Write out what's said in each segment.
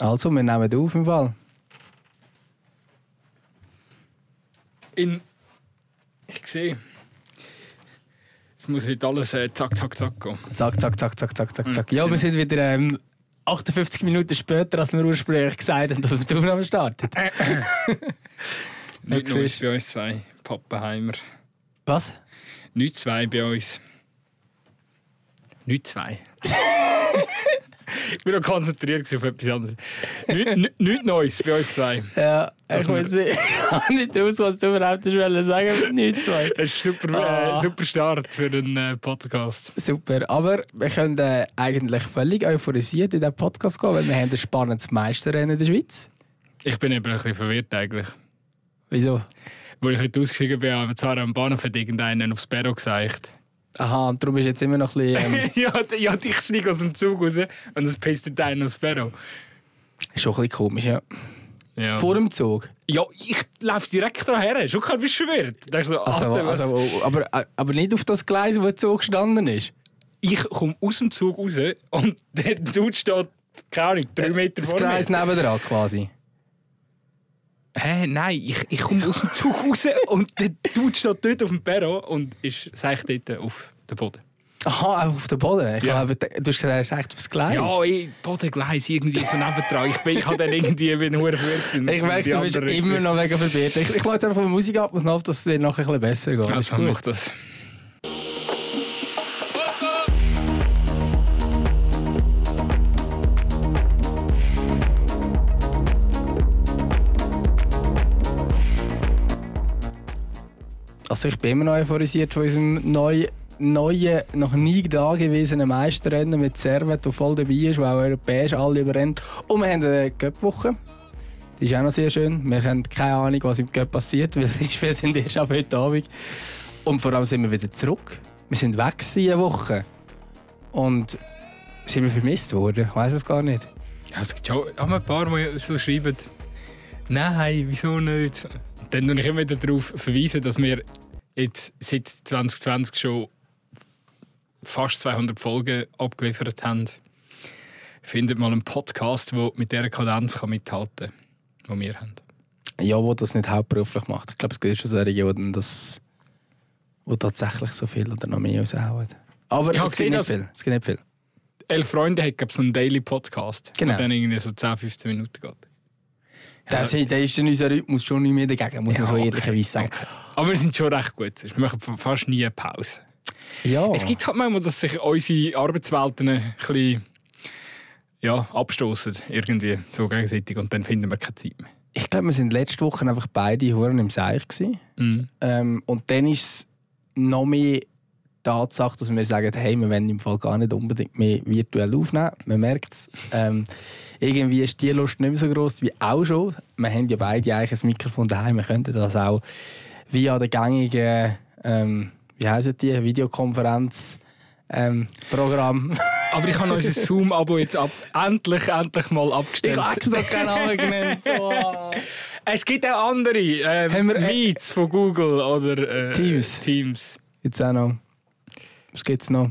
Also, wir nehmen auf im Fall. In. Ich sehe. Es muss heute alles äh, zack, zack, zack gehen. Zack, zack, zack, zack, zack, zack, zack. Ja, wir sind wieder ähm, 58 Minuten später, als wir ursprünglich gesagt haben, dass wir die Aufnahme starten. Nicht nur bei uns zwei Pappenheimer. Was? Nicht zwei bei uns. Nicht zwei. ich bin noch konzentriert auf etwas anderes. Nicht, nicht, nicht Neues bei uns zwei. Ja, ich Also weiß nicht, aus, was du überhaupt wollen sagen mit nicht zwei. Das ist super, Ah. äh, super Start für einen äh, Podcast. Super, aber wir können äh, eigentlich völlig euphorisiert in diesen Podcast gehen, weil wir haben ein spannendes Meisterrennen in der Schweiz. Ich bin eben ein bisschen verwirrt eigentlich. Wieso? Wo ich heute ausgestiegen bin, haben wir zwar am Bahnhof irgendeinen aufs Perro gesagt. Aha, und darum ist jetzt immer noch ein bisschen... Ähm, ja, ja, ich steige aus dem Zug raus und es pisst einen aufs Perro. schon ein bisschen komisch, ja. Ja. Vor dem Zug. ja, ich laufe direkt daher. Schon kein du verwirrt. Denkst du so, Also, Alter, was- also, aber, aber nicht auf das Gleis, wo der Zug gestanden ist. ich komme aus dem Zug raus und der Dude steht, keine Ahnung, drei Meter Das vor Gleis mir. nebendran quasi. Hä, nein, ich, ich komme aus dem Zug raus und der Dude steht dort auf dem Perro und ist sag ich dort auf dem Boden. Aha, auf dem Boden. Ich Ja. glaube, du hast gesagt, echt aufs Gleis. Ja, ich, Bodengleis, irgendwie so nebendran. Ich bin ich habe dann irgendwie bin hure verwirrt. Ich merke, du bist immer noch mega verwirrt. Ich, ich lade einfach die Musik ab und hoffe, dass es dir nachher ein bisschen besser geht. Also, ist mach das. Also ich bin immer noch euphorisiert von unserem neuen, neuen noch nie dagewesenen Meisterrennen mit Servet, der voll dabei ist, der auch europäisch alle überrennt. Und wir haben eine Cup-Woche. Die ist auch noch sehr schön. Wir haben keine Ahnung, was im Cup passiert, weil Spiele sind erst ab heute Abend. Und vor allem sind wir wieder zurück. Wir sind weg eine Woche. Und sind wir vermisst worden? Ich weiß es gar nicht. Ja, es gibt schon ein paar, die so schreiben, nein, wieso nicht? Dann tue ich immer wieder darauf verweisen, dass wir jetzt seit 2020 schon fast 200 Folgen abgeliefert haben. Findet mal einen Podcast, der mit dieser Kadenz kann mithalten kann, die wir haben. Ja, wo das nicht hauptberuflich macht. Ich glaube, es gibt schon solche, die das wo tatsächlich so viel oder noch mehr raushauen. Aber Ich habe es gibt gesehen, nicht dass- viel. Es gibt nicht viel. Elf Freunde hat glaub, so einen Daily Podcast, Genau. der dann irgendwie so 10, 15 Minuten geht. Der, ist, der ist in unserem Rhythmus schon nicht mehr dagegen, muss man Ja, schon okay. ehrlicherweise sagen. Aber wir sind schon recht gut. Wir machen fast nie eine Pause. Ja, Es gibt halt manchmal, dass sich unsere Arbeitswelten ein bisschen ja, abstoßen irgendwie so gegenseitig und dann finden wir keine Zeit mehr. ich glaube, wir sind letzte Woche einfach beide Huren im Seich. Mhm. Ähm, und dann ist es noch mehr Tatsache, dass wir sagen, hey, wir wollen im Fall gar nicht unbedingt mehr virtuell aufnehmen. Man merkt es. Ähm, irgendwie ist die Lust nicht mehr so groß wie auch schon. Wir haben ja beide eigentlich ein Mikrofon daheim. Wir könnten das auch via der gängigen, ähm, wie heißen die, Videokonferenz ähm, Programm. Aber ich habe unser Zoom-Abo jetzt ab, endlich, endlich mal abgestellt. ich habe extra keinen Namen genannt. Oh. Es gibt auch andere. Äh, Haben wir- Meets von Google oder äh, Teams. Teams. Jetzt auch noch. Was gibt es noch?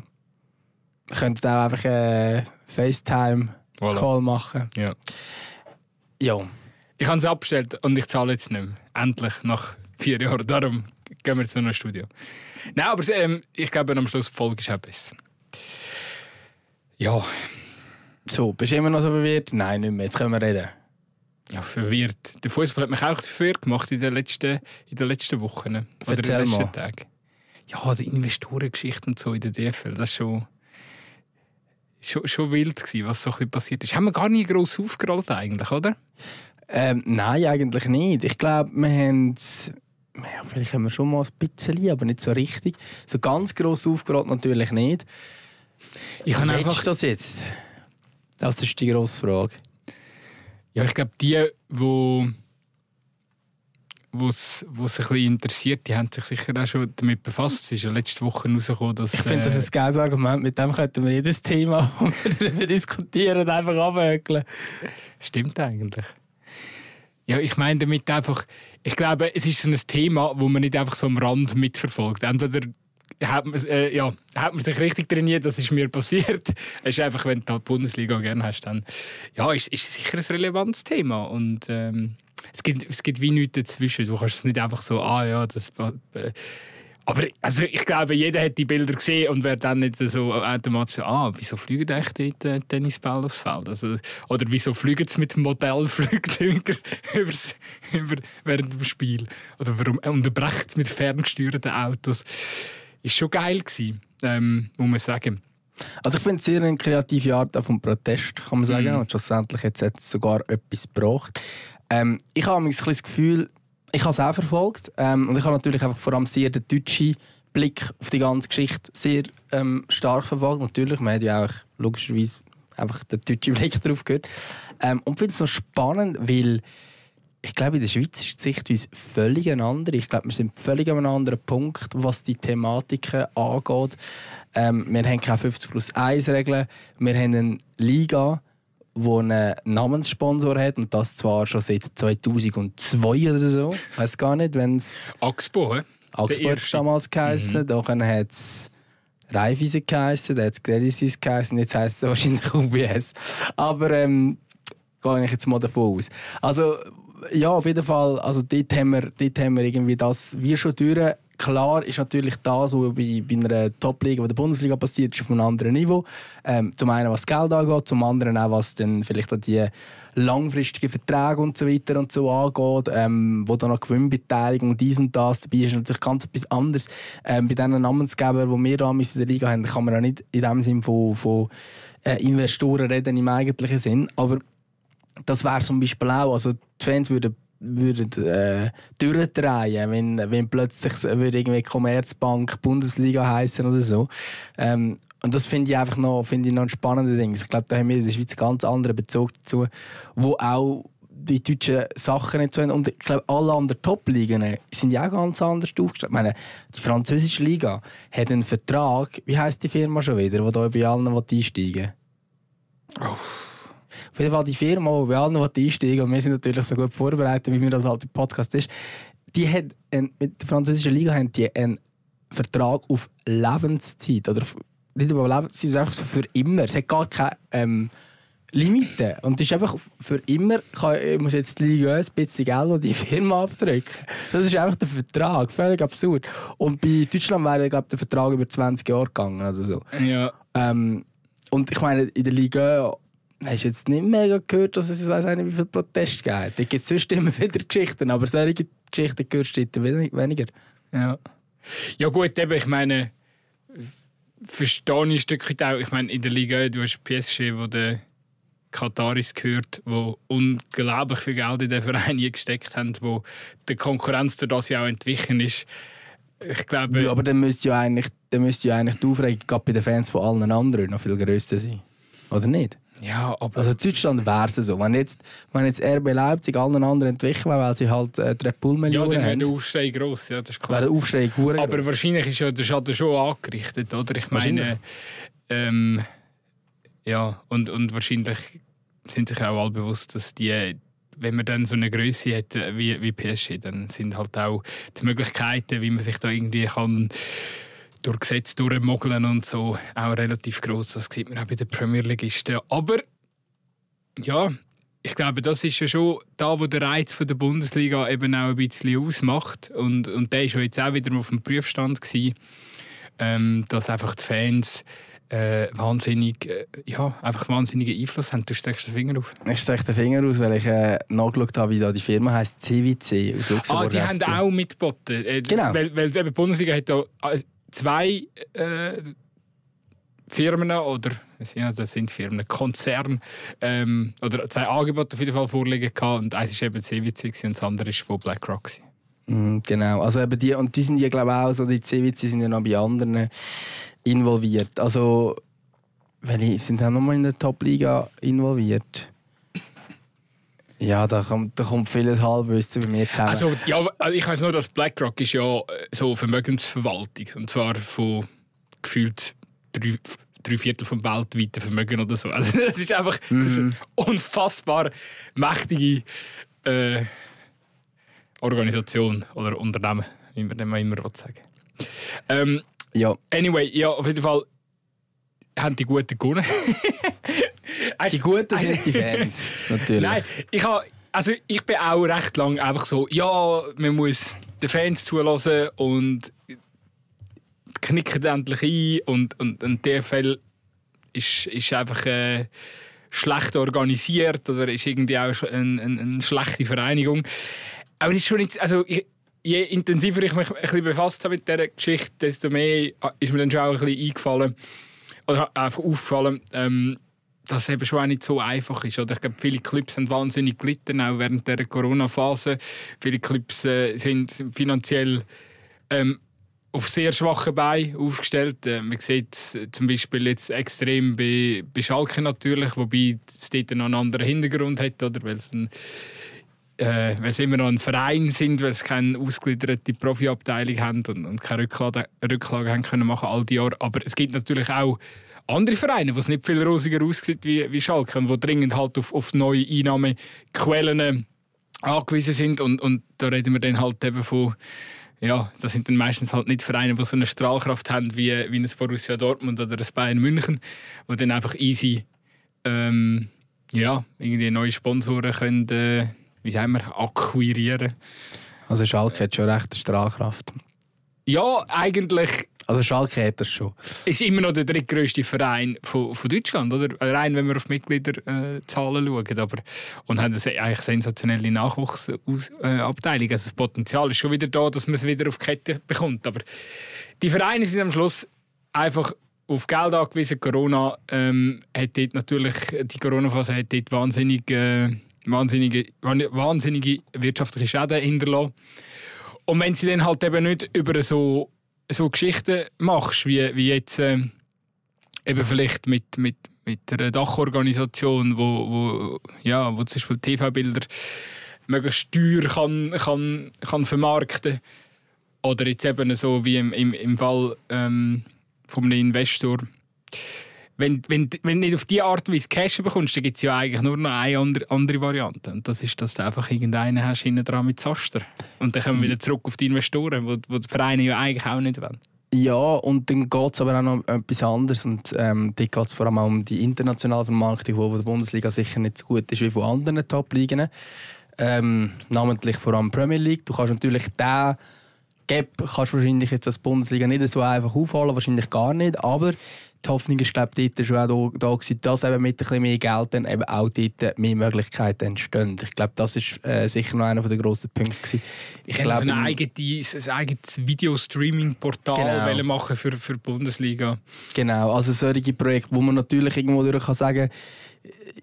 Wir könnten auch einfach äh, FaceTime-Call Voilà. machen. Ja. Ja. Ich habe es abgestellt und ich zahle jetzt nicht mehr. Endlich, nach vier Jahren. Darum gehen wir jetzt noch ins Studio. Nein, aber ähm, ich glaube, am Schluss die Folge ist auch besser. Ja, So, bist du immer noch so verwirrt? Nein, nicht mehr. Jetzt können wir reden. ja verwirrt. Der Fußball hat mich auch verwirrt gemacht in den letzten, in den letzten Wochen. Oder in Erzähl den letzten mal. Tagen. Ja, die Investorengeschichte und so in der DFL, das ist schon, schon, schon wild gewesen, was so ein passiert ist. Haben wir gar nie gross aufgerollt eigentlich, oder? Ähm, nein, eigentlich nicht. Ich glaube, wir haben. Ja, vielleicht haben wir schon mal ein bisschen, aber nicht so richtig. So ganz gross aufgerollt natürlich nicht. Ich habe einfach das jetzt? Das ist die grosse Frage. Ja, ich glaube, die, wo wo's, wo's ein bisschen interessiert, die haben sich sicher auch schon damit befasst. Es ist ja letzte Woche rausgekommen, dass... Ich finde das äh, ein geiles Argument. Mit dem könnten wir jedes Thema, das wir diskutieren, einfach abhökeln. Stimmt eigentlich. Ja, ich meine damit einfach... Ich glaube, es ist so ein Thema, wo man nicht einfach so am Rand mitverfolgt. Entweder hat man, äh, ja, hat man sich richtig trainiert, das ist mir passiert. Es ist einfach, wenn du die Bundesliga gerne hast, dann ja, ist, ist sicher ein relevantes Thema. Und ähm, es, gibt, es gibt wie nichts dazwischen. Du kannst es nicht einfach so, ah ja, das. Äh, aber also ich glaube, jeder hat die Bilder gesehen und wäre dann nicht so automatisch so, ah, wieso fliegen eigentlich die äh, Tennisball aufs Feld? Also, oder wieso fliegen sie mit dem Modellflugzeug über, während dem Spiel? Oder warum unterbrechen sie mit ferngesteuerten Autos? Ist schon geil gewesen, ähm, muss man sagen. Also ich finde es sehr eine kreative Art vom Protest, kann man sagen. Mm. Und schlussendlich hat es sogar etwas gebracht. Ähm, ich habe ein das Gefühl, ich habe es auch verfolgt. Ähm, und ich habe natürlich einfach vor allem sehr den deutschen Blick auf die ganze Geschichte sehr ähm, stark verfolgt. Natürlich, man hat ja auch logischerweise einfach den deutschen Blick darauf gehört. Ähm, und finde es noch spannend, weil ich glaube, in der Schweiz ist die Sichtweise völlig eine. Ich glaube, wir sind völlig an einem anderen Punkt, was die Thematiken angeht. Ähm, wir haben keine 50 plus 1 Regeln. Wir haben eine Liga, wo einen Namenssponsor hat und das zwar schon seit 2002 oder so. Ich weiß gar nicht, wenn es Axpo, he? Axpo hat es damals geheißen, mhm. dann hat es Raiffeisen geheißen, dann hat es Credit Suisse geheißen, jetzt heisst es wahrscheinlich UBS. Aber ähm, gehe ich jetzt mal davon aus. Also ja, auf jeden Fall, also dort haben wir, dort haben wir irgendwie das wie schon durch Klar ist natürlich das, was bei, bei einer Top-Liga, der Bundesliga passiert, ist auf einem anderen Niveau. Ähm, zum einen, was Geld angeht, zum anderen auch, was dann vielleicht die langfristigen Verträge und so weiter und so angeht, ähm, wo dann noch Gewinnbeteiligung dies und das dabei ist, natürlich ganz etwas anderes. Ähm, bei diesen Namensgebern, die wir da in der Liga haben, kann man auch nicht in dem Sinn von, von äh, Investoren reden im eigentlichen Sinn, aber das wäre zum Beispiel auch, also die Fans würden würden äh, durchdrehen, wenn, wenn plötzlich würde irgendwie Commerzbank Bundesliga heißen oder so. Ähm, und das finde ich einfach noch, finde ich noch ein spannender Ding. Ich glaube, da haben wir in der Schweiz ganz anderen Bezug dazu, wo auch die deutschen Sachen nicht so haben. Und ich glaube, alle anderen Top-Ligen sind ja auch ganz anders aufgestellt. Ich meine, die französische Liga hat einen Vertrag, wie heißt die Firma schon wieder, die da bei allen einsteigen will? Oh. Auf jeden Fall die Firma, wo wir alle einsteigen und wir sind natürlich so gut vorbereitet, wie wir das halt im Podcast ist, die hat ein, mit der französischen Liga haben die einen Vertrag auf Lebenszeit. Oder nicht über Lebenszeit, einfach so für immer. Es hat gar keine ähm, Limite. Und es ist einfach für immer, ich muss jetzt die Liga ein bisschen Geld an die Firma abdrücken. Das ist einfach der Vertrag. Völlig absurd. Und bei Deutschland wäre glaube der Vertrag über 20 Jahre gegangen oder so. Ja. Ähm, und ich meine, in der Liga Hast jetzt nicht mega gehört, dass es weiß nicht, wie viel Protest gibt? Da gibt es sonst immer wieder Geschichten, aber solche Geschichten hörst du weniger. Ja. Ja gut, eben, ich meine, verstehe ich ein Stück weit auch. Ich meine, in der Liga, du hast PSG, wo der Kataris gehört, wo unglaublich viel Geld in den Verein gesteckt haben, wo die Konkurrenz durch das ja auch entwichen ist. Ich glaube... Ja, aber dann müsste ja eigentlich, dann müsste ja eigentlich die Aufregung bei den Fans von allen anderen noch viel grösser sein. Oder nicht? Ja, aber... Also in Deutschland wäre es so. Wenn jetzt, wenn jetzt RB Leipzig allen anderen entwichen weil sie halt äh, Red Bull Millionen Ja, dann wäre der Aufschrei gross, ja, das ist klar. Wäre der Aufschrei gross. Aber wahrscheinlich ist ja der Schaden schon angerichtet, oder? Ich meine... Ähm, ja, und, und wahrscheinlich sind sich auch alle bewusst, dass die wenn man dann so eine Größe hat äh, wie, wie PSG, dann sind halt auch die Möglichkeiten, wie man sich da irgendwie kann durch Gesetze durchmogeln und so auch relativ groß. Das sieht man auch bei den Premier Leagueisten. Aber ja, ich glaube, das ist ja schon da, wo der Reiz von der Bundesliga eben auch ein bisschen ausmacht. Und, und der war jetzt auch wieder auf dem Prüfstand, gewesen, ähm, dass einfach die Fans äh, wahnsinnig, äh, ja, einfach wahnsinnigen Einfluss haben. Du steckst den Finger auf. Ich stecke den Finger aus, weil ich äh, nachgeschaut habe, wie da die Firma heißt CWC aus Luxemburg. Ah, die haben auch mitgeboten. Äh, genau. Weil, weil die Bundesliga hat da äh, zwei äh, Firmen oder das sind Firmen, Konzern ähm, oder zwei Angebote auf jeden Fall vorliegen gehabt und eins war eben CWC und das andere ist von BlackRock. Mhm, genau, also eben die, und die sind ja glaube ich auch so, die CWC sind ja noch bei anderen involviert. Also, welche sind auch nochmal in der Top-Liga involviert? Ja, da kommt, da kommt vieles Halbwissen bei mir zusammen. Also, ja, also ich weiß nur, dass BlackRock ist ja äh, so Vermögensverwaltung und zwar von gefühlt drei, drei Viertel vom weltweiten Vermögen oder so. Also das ist einfach mhm. das ist eine unfassbar mächtige äh, Organisation oder Unternehmen, wie man dem immer sagen ähm, Ja. Anyway, ja, auf jeden Fall haben die Guten gewonnen. die Guten sind die Fans, natürlich. Nein, ich, habe, also ich bin auch recht lang einfach so, ja, man muss den Fans zulassen und knicken endlich ein und, und ein DFL ist, ist einfach äh, schlecht organisiert oder ist irgendwie auch eine, eine, eine schlechte Vereinigung. Aber es ist schon nicht, also ich, je intensiver ich mich ein bisschen befasst habe mit dieser Geschichte, desto mehr ist mir dann schon auch ein bisschen eingefallen oder einfach aufgefallen, ähm, dass es eben schon auch nicht so einfach ist. Oder ich glaube, viele Clubs haben wahnsinnig gelitten, auch während der Corona-Phase. Viele Clubs äh, sind finanziell ähm, auf sehr schwachen Beinen aufgestellt. Äh, man sieht es zum Beispiel jetzt extrem bei, bei Schalke natürlich, wobei es dort noch einen anderen Hintergrund hat, oder? weil es ein äh, weil sie immer noch ein Verein sind, weil sie keine ausgegliederte Profiabteilung haben und, und keine Rücklage, Rücklage haben können machen all die Jahre. Aber es gibt natürlich auch andere Vereine, wo es nicht viel rosiger aussieht wie, wie Schalke und wo dringend halt auf, auf neue Einnahmequellen angewiesen sind und, und da reden wir dann halt eben von ja, das sind dann meistens halt nicht Vereine, die so eine Strahlkraft haben wie, wie ein Borussia Dortmund oder ein Bayern München, wo dann einfach easy ähm, ja, irgendwie neue Sponsoren können, äh, wie sagen wir, akquirieren. Also Schalke hat schon recht Strahlkraft. Ja, eigentlich. Also Schalke hat das schon. Ist immer noch der drittgrößte Verein von, von Deutschland, oder? Rein, wenn wir auf Mitgliederzahlen äh, schauen. Aber, und haben eine eigentlich sensationelle Nachwuchsabteilung. Also das Potenzial ist schon wieder da, dass man es wieder auf die Kette bekommt. Aber die Vereine sind am Schluss einfach auf Geld angewiesen. Corona ähm, hat dort natürlich, die Corona-Phase hat dort wahnsinnig... Wahnsinnige, wahnsinnige wirtschaftliche Schäden hinterlassen. Und wenn sie dann halt eben nicht über so, so Geschichten machst, wie, wie jetzt äh, eben vielleicht mit, mit, mit einer Dachorganisation, wo, wo, ja, wo zum Beispiel TV-Bilder möglichst teuer kann, kann, kann vermarkten. Oder jetzt eben so wie im, im, im Fall ähm, von einem Investor wenn, wenn, wenn du nicht auf diese Art und Weise Cash bekommst, dann gibt es ja eigentlich nur noch eine andere, andere Variante. Und das ist, dass du einfach irgendeinen hast hinten dran mit Zaster. Und dann kommen wir wieder zurück auf die Investoren, wo die Vereine ja eigentlich auch nicht wollen. Ja, und dann geht es aber auch noch etwas anderes. Und ähm, dort geht es vor allem auch um die internationale Vermarktung, die der Bundesliga sicher nicht so gut ist wie von anderen Top-Ligen. Ähm, namentlich vor allem Premier League. Du kannst natürlich den Gap kannst wahrscheinlich jetzt als Bundesliga nicht so einfach aufholen, wahrscheinlich gar nicht. Aber die Hoffnung ist, glaube ich, dort schon auch da, da dass eben mit ein bisschen mehr Geld dann eben auch dort mehr Möglichkeiten entstehen. Ich glaube, das ist äh, sicher noch einer der grossen Punkte gewesen. Ich, glaube, ein eigenes, ein eigenes Videostreaming-Portal genau. machen für, für die Bundesliga. Genau, also solche Projekte, wo man natürlich irgendwo durch kann sagen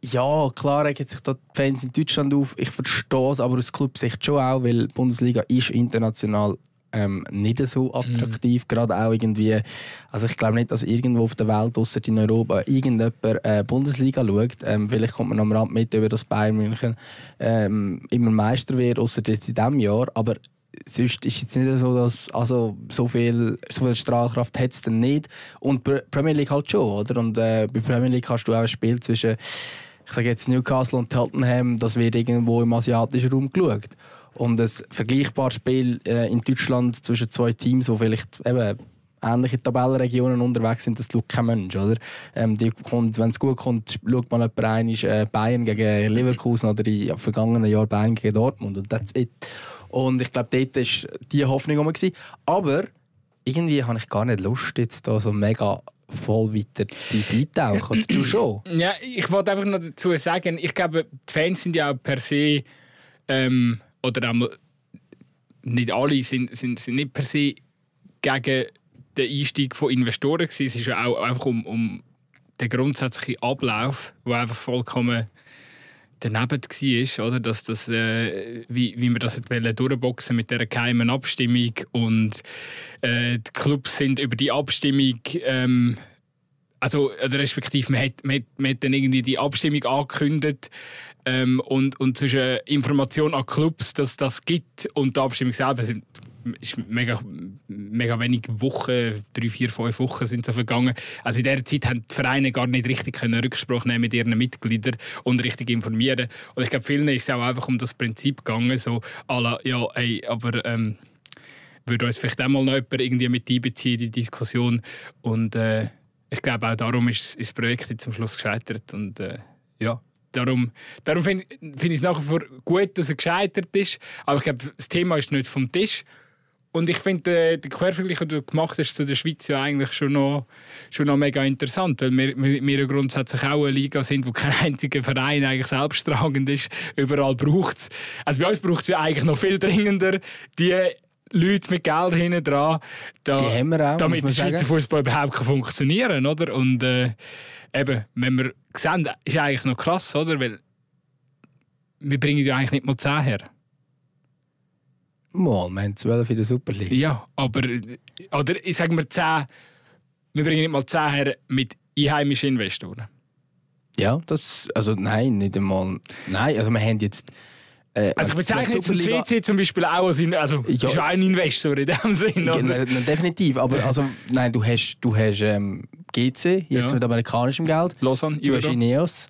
ja, klar regen sich da die Fans in Deutschland auf. Ich verstehe es, aber aus Clubsicht schon auch, weil die Bundesliga ist international ähm, nicht so attraktiv. Mhm. Gerade auch irgendwie, also ich glaube nicht, dass irgendwo auf der Welt, außer in Europa, irgendjemand äh, Bundesliga schaut. Ähm, vielleicht kommt man am Rand mit, über das Bayern München ähm, immer Meister wird, außer jetzt in diesem Jahr. Aber sonst ist es jetzt nicht so, dass also so viel, so viel Strahlkraft hat es dann nicht. Und Premier League halt schon, oder? Und äh, bei Premier League hast du auch ein Spiel zwischen ich sage jetzt Newcastle und Tottenham, das wird irgendwo im asiatischen Raum geschaut. Und ein vergleichbares Spiel äh, in Deutschland zwischen zwei Teams, die vielleicht eben ähnliche Tabellenregionen unterwegs sind, das schaut kein Mensch. Ähm, wenn es gut kommt, schaut man jemand ein, ist, äh, Bayern gegen Leverkusen oder im vergangenen Jahr Bayern gegen Dortmund. Und that's it. Und ich glaube, dort war die Hoffnung immer. Aber irgendwie habe ich gar nicht Lust, jetzt da so mega voll weiter die eintauchen. du schon? Ja, ich wollte einfach noch dazu sagen, ich glaube, die Fans sind ja auch per se ähm, oder nicht alle sind, sind, sind nicht per se gegen den Einstieg von Investoren gewesen. Es ist ja auch einfach um, um den grundsätzlichen Ablauf, der einfach vollkommen daneben war, oder? Dass das, äh, wie, wie wir das durchboxen mit dieser geheimen Abstimmung und äh, die Clubs sind über die Abstimmung ähm, also respektive man hat, man, hat, man hat dann irgendwie die Abstimmung angekündigt ähm, und, und zwischen Information an Clubs, dass das gibt und die Abstimmung selber sind ist mega, mega wenig Wochen, drei, vier, fünf Wochen sind so vergangen. Also in dieser Zeit haben die Vereine gar nicht richtig können Rücksprache nehmen mit ihren Mitgliedern und richtig informieren. Und ich glaube, vielen ist es auch einfach um das Prinzip gegangen, so, la, ja, ey, aber ähm, würde uns vielleicht auch mal noch jemand irgendwie mit einbeziehen in die Diskussion. Und äh, ich glaube, auch darum ist, das Projekt jetzt am Schluss gescheitert. Und äh, ja, darum, darum finde find ich es nach wie vor gut, dass er gescheitert ist. Aber ich glaube, das Thema ist nicht vom Tisch. Und ich finde äh, den Quervergleich, den du gemacht hast zu der Schweiz, ja eigentlich schon noch, schon noch mega interessant, weil wir, wir, wir grundsätzlich auch eine Liga sind, wo kein einziger Verein eigentlich selbsttragend ist. Überall braucht es. Also bei uns braucht es ja eigentlich noch viel dringender die Leute mit Geld hinten dran, da, Die haben wir auch, damit der Schweizer. Fußball überhaupt kann funktionieren kann. Oder? Und äh, eben, wenn wir sehen, ist eigentlich noch krass, oder? Weil wir bringen ja eigentlich nicht mal 10 her. Mal, wir haben 12 in der Super League. Ja, aber oder ich sage mal 10, wir bringen nicht mal 10 her mit einheimischen Investoren. Ja, das, also nein, nicht einmal. Nein, also wir haben jetzt. Äh, Also ich die bezeichne jetzt den CC zum Beispiel auch als, also Ja. ist ja ein Investor in dem Sinn. Ja, Oder? nein, nein, definitiv, aber also, nein, du hast, du hast ähm, GC, jetzt Ja. mit amerikanischem Geld, Lausanne, du hast Ibero. Ineos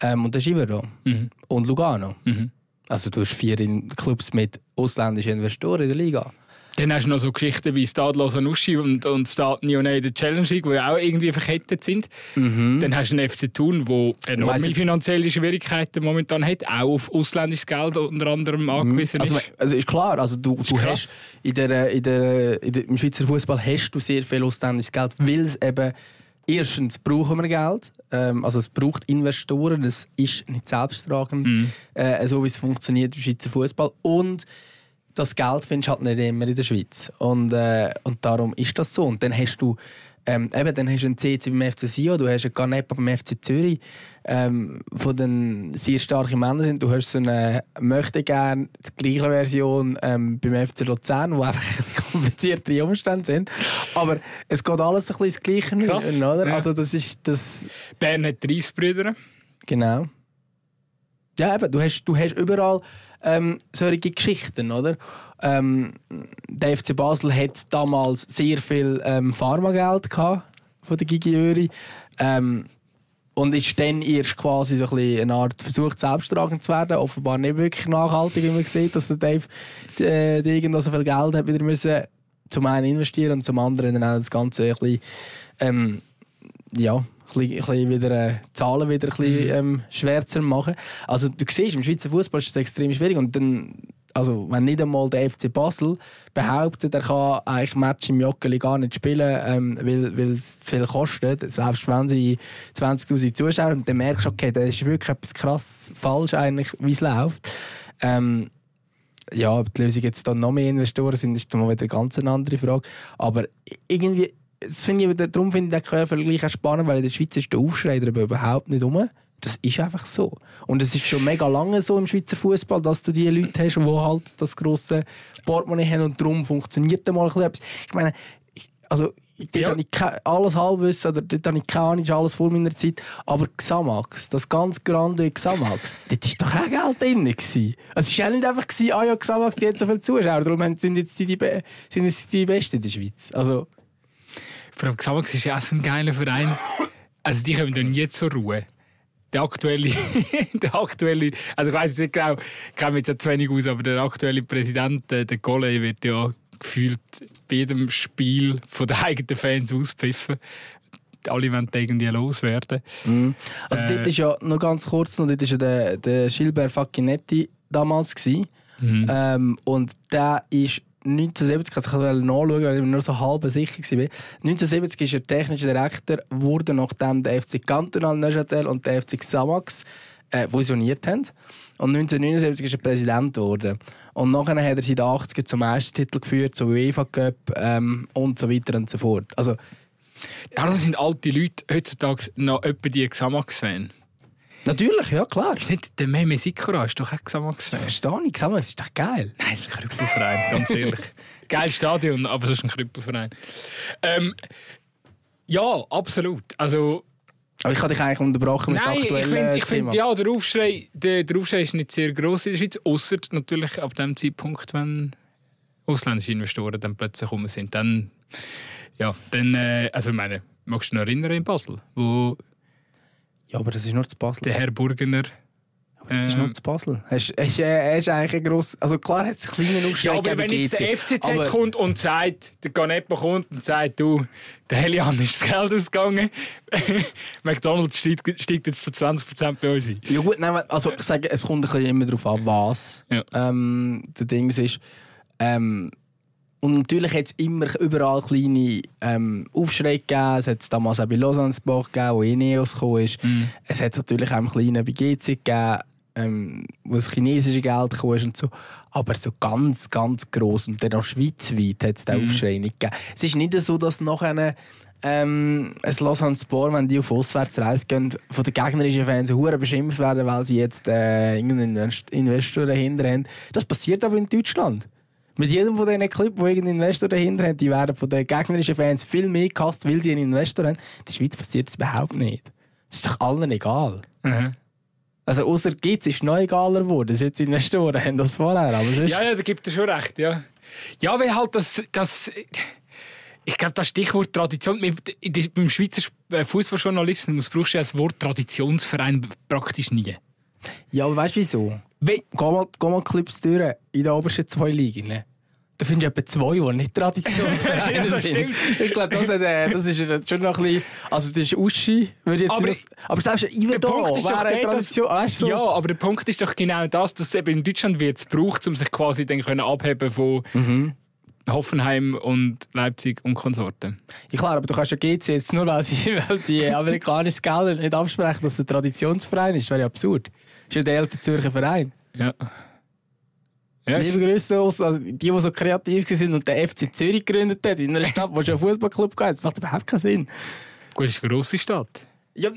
ähm, und du hast Ibero Mhm. und Lugano. Mhm. Also du hast vier in- Clubs mit ausländischen Investoren in der Liga. Dann hast du noch so Geschichten wie Stade Lausanne und, und Stade der Challenge League, die auch irgendwie verkettet sind. Dann hast du einen FC Thun, der enorme finanzielle Schwierigkeiten momentan hat, auch auf ausländisches Geld unter anderem angewiesen Also, ist. also ist klar, also du, du hast in der, in der, in der, im Schweizer Fußball hast du sehr viel ausländisches Geld, weil es eben erstens brauchen wir Geld, ähm, also es braucht Investoren, es ist nicht selbsttragend, Mhm. äh, so wie es funktioniert im Schweizer Fußball. Und das Geld findest du halt nicht immer in der Schweiz. Und, äh, und darum ist das so. Und dann hast du ähm, eben, dann hast du einen CC beim FC Sion, du hast einen Canepa beim FC Zürich, ähm, von den sehr starken Männern sind. Du hast so eine möchte gerne die gleiche Version ähm, beim FC Luzern, wo einfach komplizierte Umstände sind. Aber es geht alles ein bisschen ins Gleiche Krass, rein, oder? ja. Also das ist das Bern hat 30 Brüder. genau. Ja, eben, du hast, du hast überall ähm, solche Geschichten, oder? Ähm, der FC Basel hat damals sehr viel ähm, Pharmageld gehabt von der Gigi Öri. Ähm, und ist dann erst quasi so ein eine Art versucht, selbsttragend zu werden. Offenbar nicht wirklich nachhaltig, wie man sieht, dass der Dave äh, irgendwo so viel Geld hat wieder müssen zum einen investieren und zum anderen dann auch das Ganze ein bisschen, ähm, ja, ein bisschen, ein bisschen wieder äh, Zahlen wieder ein bisschen ähm, schwärzer machen. Also du siehst, im Schweizer Fußball ist das extrem schwierig und dann also wenn nicht einmal der FC Basel behauptet, er kann eigentlich Match im Joggeli gar nicht spielen, ähm, weil, weil es zu viel kostet, selbst wenn sie 20'000 Zuschauer haben, dann merkst du, okay, da ist wirklich etwas krass falsch eigentlich, wie es läuft. Ähm, ja, ob die Lösung jetzt dann noch mehr Investoren sind, ist dann mal wieder eine ganz andere Frage. Aber irgendwie, das finde ich, darum finde ich den Quervergleich auch spannend, weil in der Schweiz ist der Aufschrei darüber überhaupt nicht um. Das ist einfach so. Und es ist schon mega lange so im Schweizer Fußball, dass du die Leute hast, die halt das grosse Portemonnaie haben und darum funktioniert da mal etwas. Ich meine, also dort Ja. habe ich alles Halbwissen oder dort habe ich keine Ahnung, ist alles vor meiner Zeit. Aber Xamax, das ganz grande Xamax, dort war doch auch Geld drin. gewesen. Es war auch nicht einfach, gewesen, ah ja, Xamax, die hat so viele Zuschauer, darum sind jetzt die, die, sind jetzt die Besten in der Schweiz. Also, Vor allem Xamax ist ja auch so ein geiler Verein. Also die kommen dann nie zur Ruhe. Der aktuelle, der aktuelle, also ich weiß nicht genau, ich kenne mich jetzt zu wenig aus, aber der aktuelle Präsident, äh, der Golle, wird ja gefühlt bei jedem Spiel von den eigenen Fans auspfiffen. Alle wollen irgendwie loswerden. also Äh. dort ist ja, nur ganz kurz, noch, dort war ja der, der Gilbert Facchinetti damals. Gewesen. Mhm. Ähm, und der ist 1970, also ich kann nachschauen, weil ich mir nur so halb sicher war. 1970 ist er technischer Direktor, wurde nachdem der FC Cantonal Neuchâtel und der FC Xamax äh, fusioniert haben. Und 1979 ist er Präsident geworden. Und nachher hat er seit den 80er zum Meistertitel geführt, zum UEFA Cup ähm, und so weiter und so fort. Also, Darum sind alte Leute heutzutage noch etwa die Xamax-Fan. Natürlich, ja klar. Ist nicht der Meme Sikora, ist doch auch Xamax-Fan. Verstehe ich, Xamax ist doch geil. Nein, das ist ein Krüppelverein, ganz ehrlich. Geiles Stadion, aber das ist ein Krüppelverein. Ähm, ja, absolut. Also, Aber ich habe dich eigentlich unterbrochen mit nein, ich aktuellen finde, ich find, ja, der Aufschrei, der, der Aufschrei ist nicht sehr gross in der Schweiz, außer natürlich ab dem Zeitpunkt, wenn ausländische Investoren dann plötzlich gekommen sind. Dann, ja, dann, äh, also ich meine, magst du dich noch erinnern in Basel, wo Ja, aber das ist nur zu Basel. der Herr Burgener Das ist Ähm, nur zu Basel. Er ist, ist, er ist eigentlich ein gross, also klar hat es einen kleinen Aufschlag Ja, aber wenn jetzt der FCZ aber- kommt und sagt, der Ganepa kommt und sagt, du, der Helian ist das Geld ausgegangen, McDonalds steigt, steigt jetzt zu 20% bei uns ein. Ja gut, nein, also ich sage, es kommt ein bisschen immer darauf an, was Ja. ähm, der Ding ist. Ähm, und natürlich hat es immer überall kleine ähm, Aufschreie gegeben. Es hat es damals auch bei Lausanne-Sport gegeben, wo Ineos gekommen ist. Mhm. Es hat es natürlich auch im Kleinen bei GC gegeben, ähm, wo das chinesische Geld gekommen ist und so. Aber so ganz, ganz gross und dann auch schweizweit hat es den Mhm. Aufschrei nicht gegeben. Es ist nicht so, dass nachher ähm, ein Lausanne Sport, wenn die auf Auswärtsreise gehen, von den gegnerischen Fans hure beschimpft werden, weil sie jetzt äh, irgendeinen Invest- Investor dahinter haben. Das passiert aber in Deutschland. Mit jedem von diesen Clips, wo irgendein Investor dahinter hat, die werden von den gegnerischen Fans viel mehr gehasst, weil sie einen Investor haben. In der Schweiz passiert das überhaupt nicht. Das ist doch allen egal. Mhm. Also außer GITS ist noch egaler geworden, dass jetzt Investoren haben das vorher. Aber sonst, Ja, ja, da gibt es schon recht, ja. Ja, weil halt das, das ich glaube, das Stichwort Tradition, beim Schweizer äh, Fußballjournalismus brauchst du ja das Wort Traditionsverein praktisch nie. ja aber weißt du wieso? We Geh mal, geh mal Clips durch in den obersten zwei Ligen. Ne? Da findest du etwa zwei, die nicht Traditionsvereine Ja, das sind. stimmt. Ich glaube, das, hat, äh, das ist äh, schon noch ein bisschen... Also das ist Uschi, würde jetzt Aber- nicht... Aber selbst Iver da Punkt ist doch wäre eine der, dass- Tradition. Weißt du? Ja, aber der Punkt ist doch genau das, dass es eben in Deutschland wird es braucht, um sich quasi dann können abheben von Mhm. Hoffenheim und Leipzig und Konsorten. Ja, klar, aber du kannst ja GC jetzt nur, weil sie, weil sie amerikanisches Geld nicht absprechen, dass es ein Traditionsverein ist. Das wäre ja absurd. Das ist ja der ältere Zürcher Verein. Ja. Ja, Liebe Grüße aus, also die, die so kreativ waren und den FC Zürich gegründet hat, in einer Stadt, wo schon ein Fußballclub gab, das macht überhaupt keinen Sinn. gut, das ist eine grosse Stadt. Ja,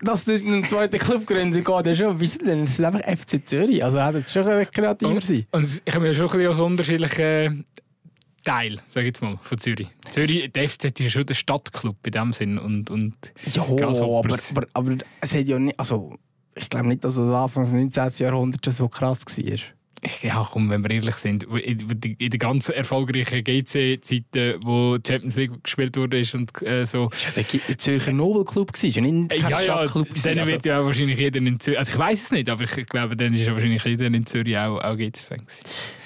dass du einen zweiten Club gründen geht, ja schon. Wieso denn? Das ist einfach FC Zürich. Also hätte schon kreativer sein. Und ich habe ja schon ein bisschen aus unterschiedlichen Teil, sag ich jetzt mal, von Zürich. Zürich, der FCZ ist ja schon der Stadtclub in dem Sinn. Und, und Ja, aber, aber, aber es hat ja nicht. Also, ich glaube nicht, dass es Anfang des 19. Jahrhunderts schon so krass war. ja, komm, wenn wir ehrlich sind, in, den ganzen erfolgreichen GC-Zeiten, wo die Champions League gespielt wurde ist und äh, so. Das war ja der Zürcher Nobelclub, nicht Äh, kein Ja, ja, dann Also, wird ja wahrscheinlich jeder in Zürich. Also ich weiß es nicht, aber ich glaube, dann ist ja wahrscheinlich jeder in Zürich auch, auch GC-Fan. gewesen.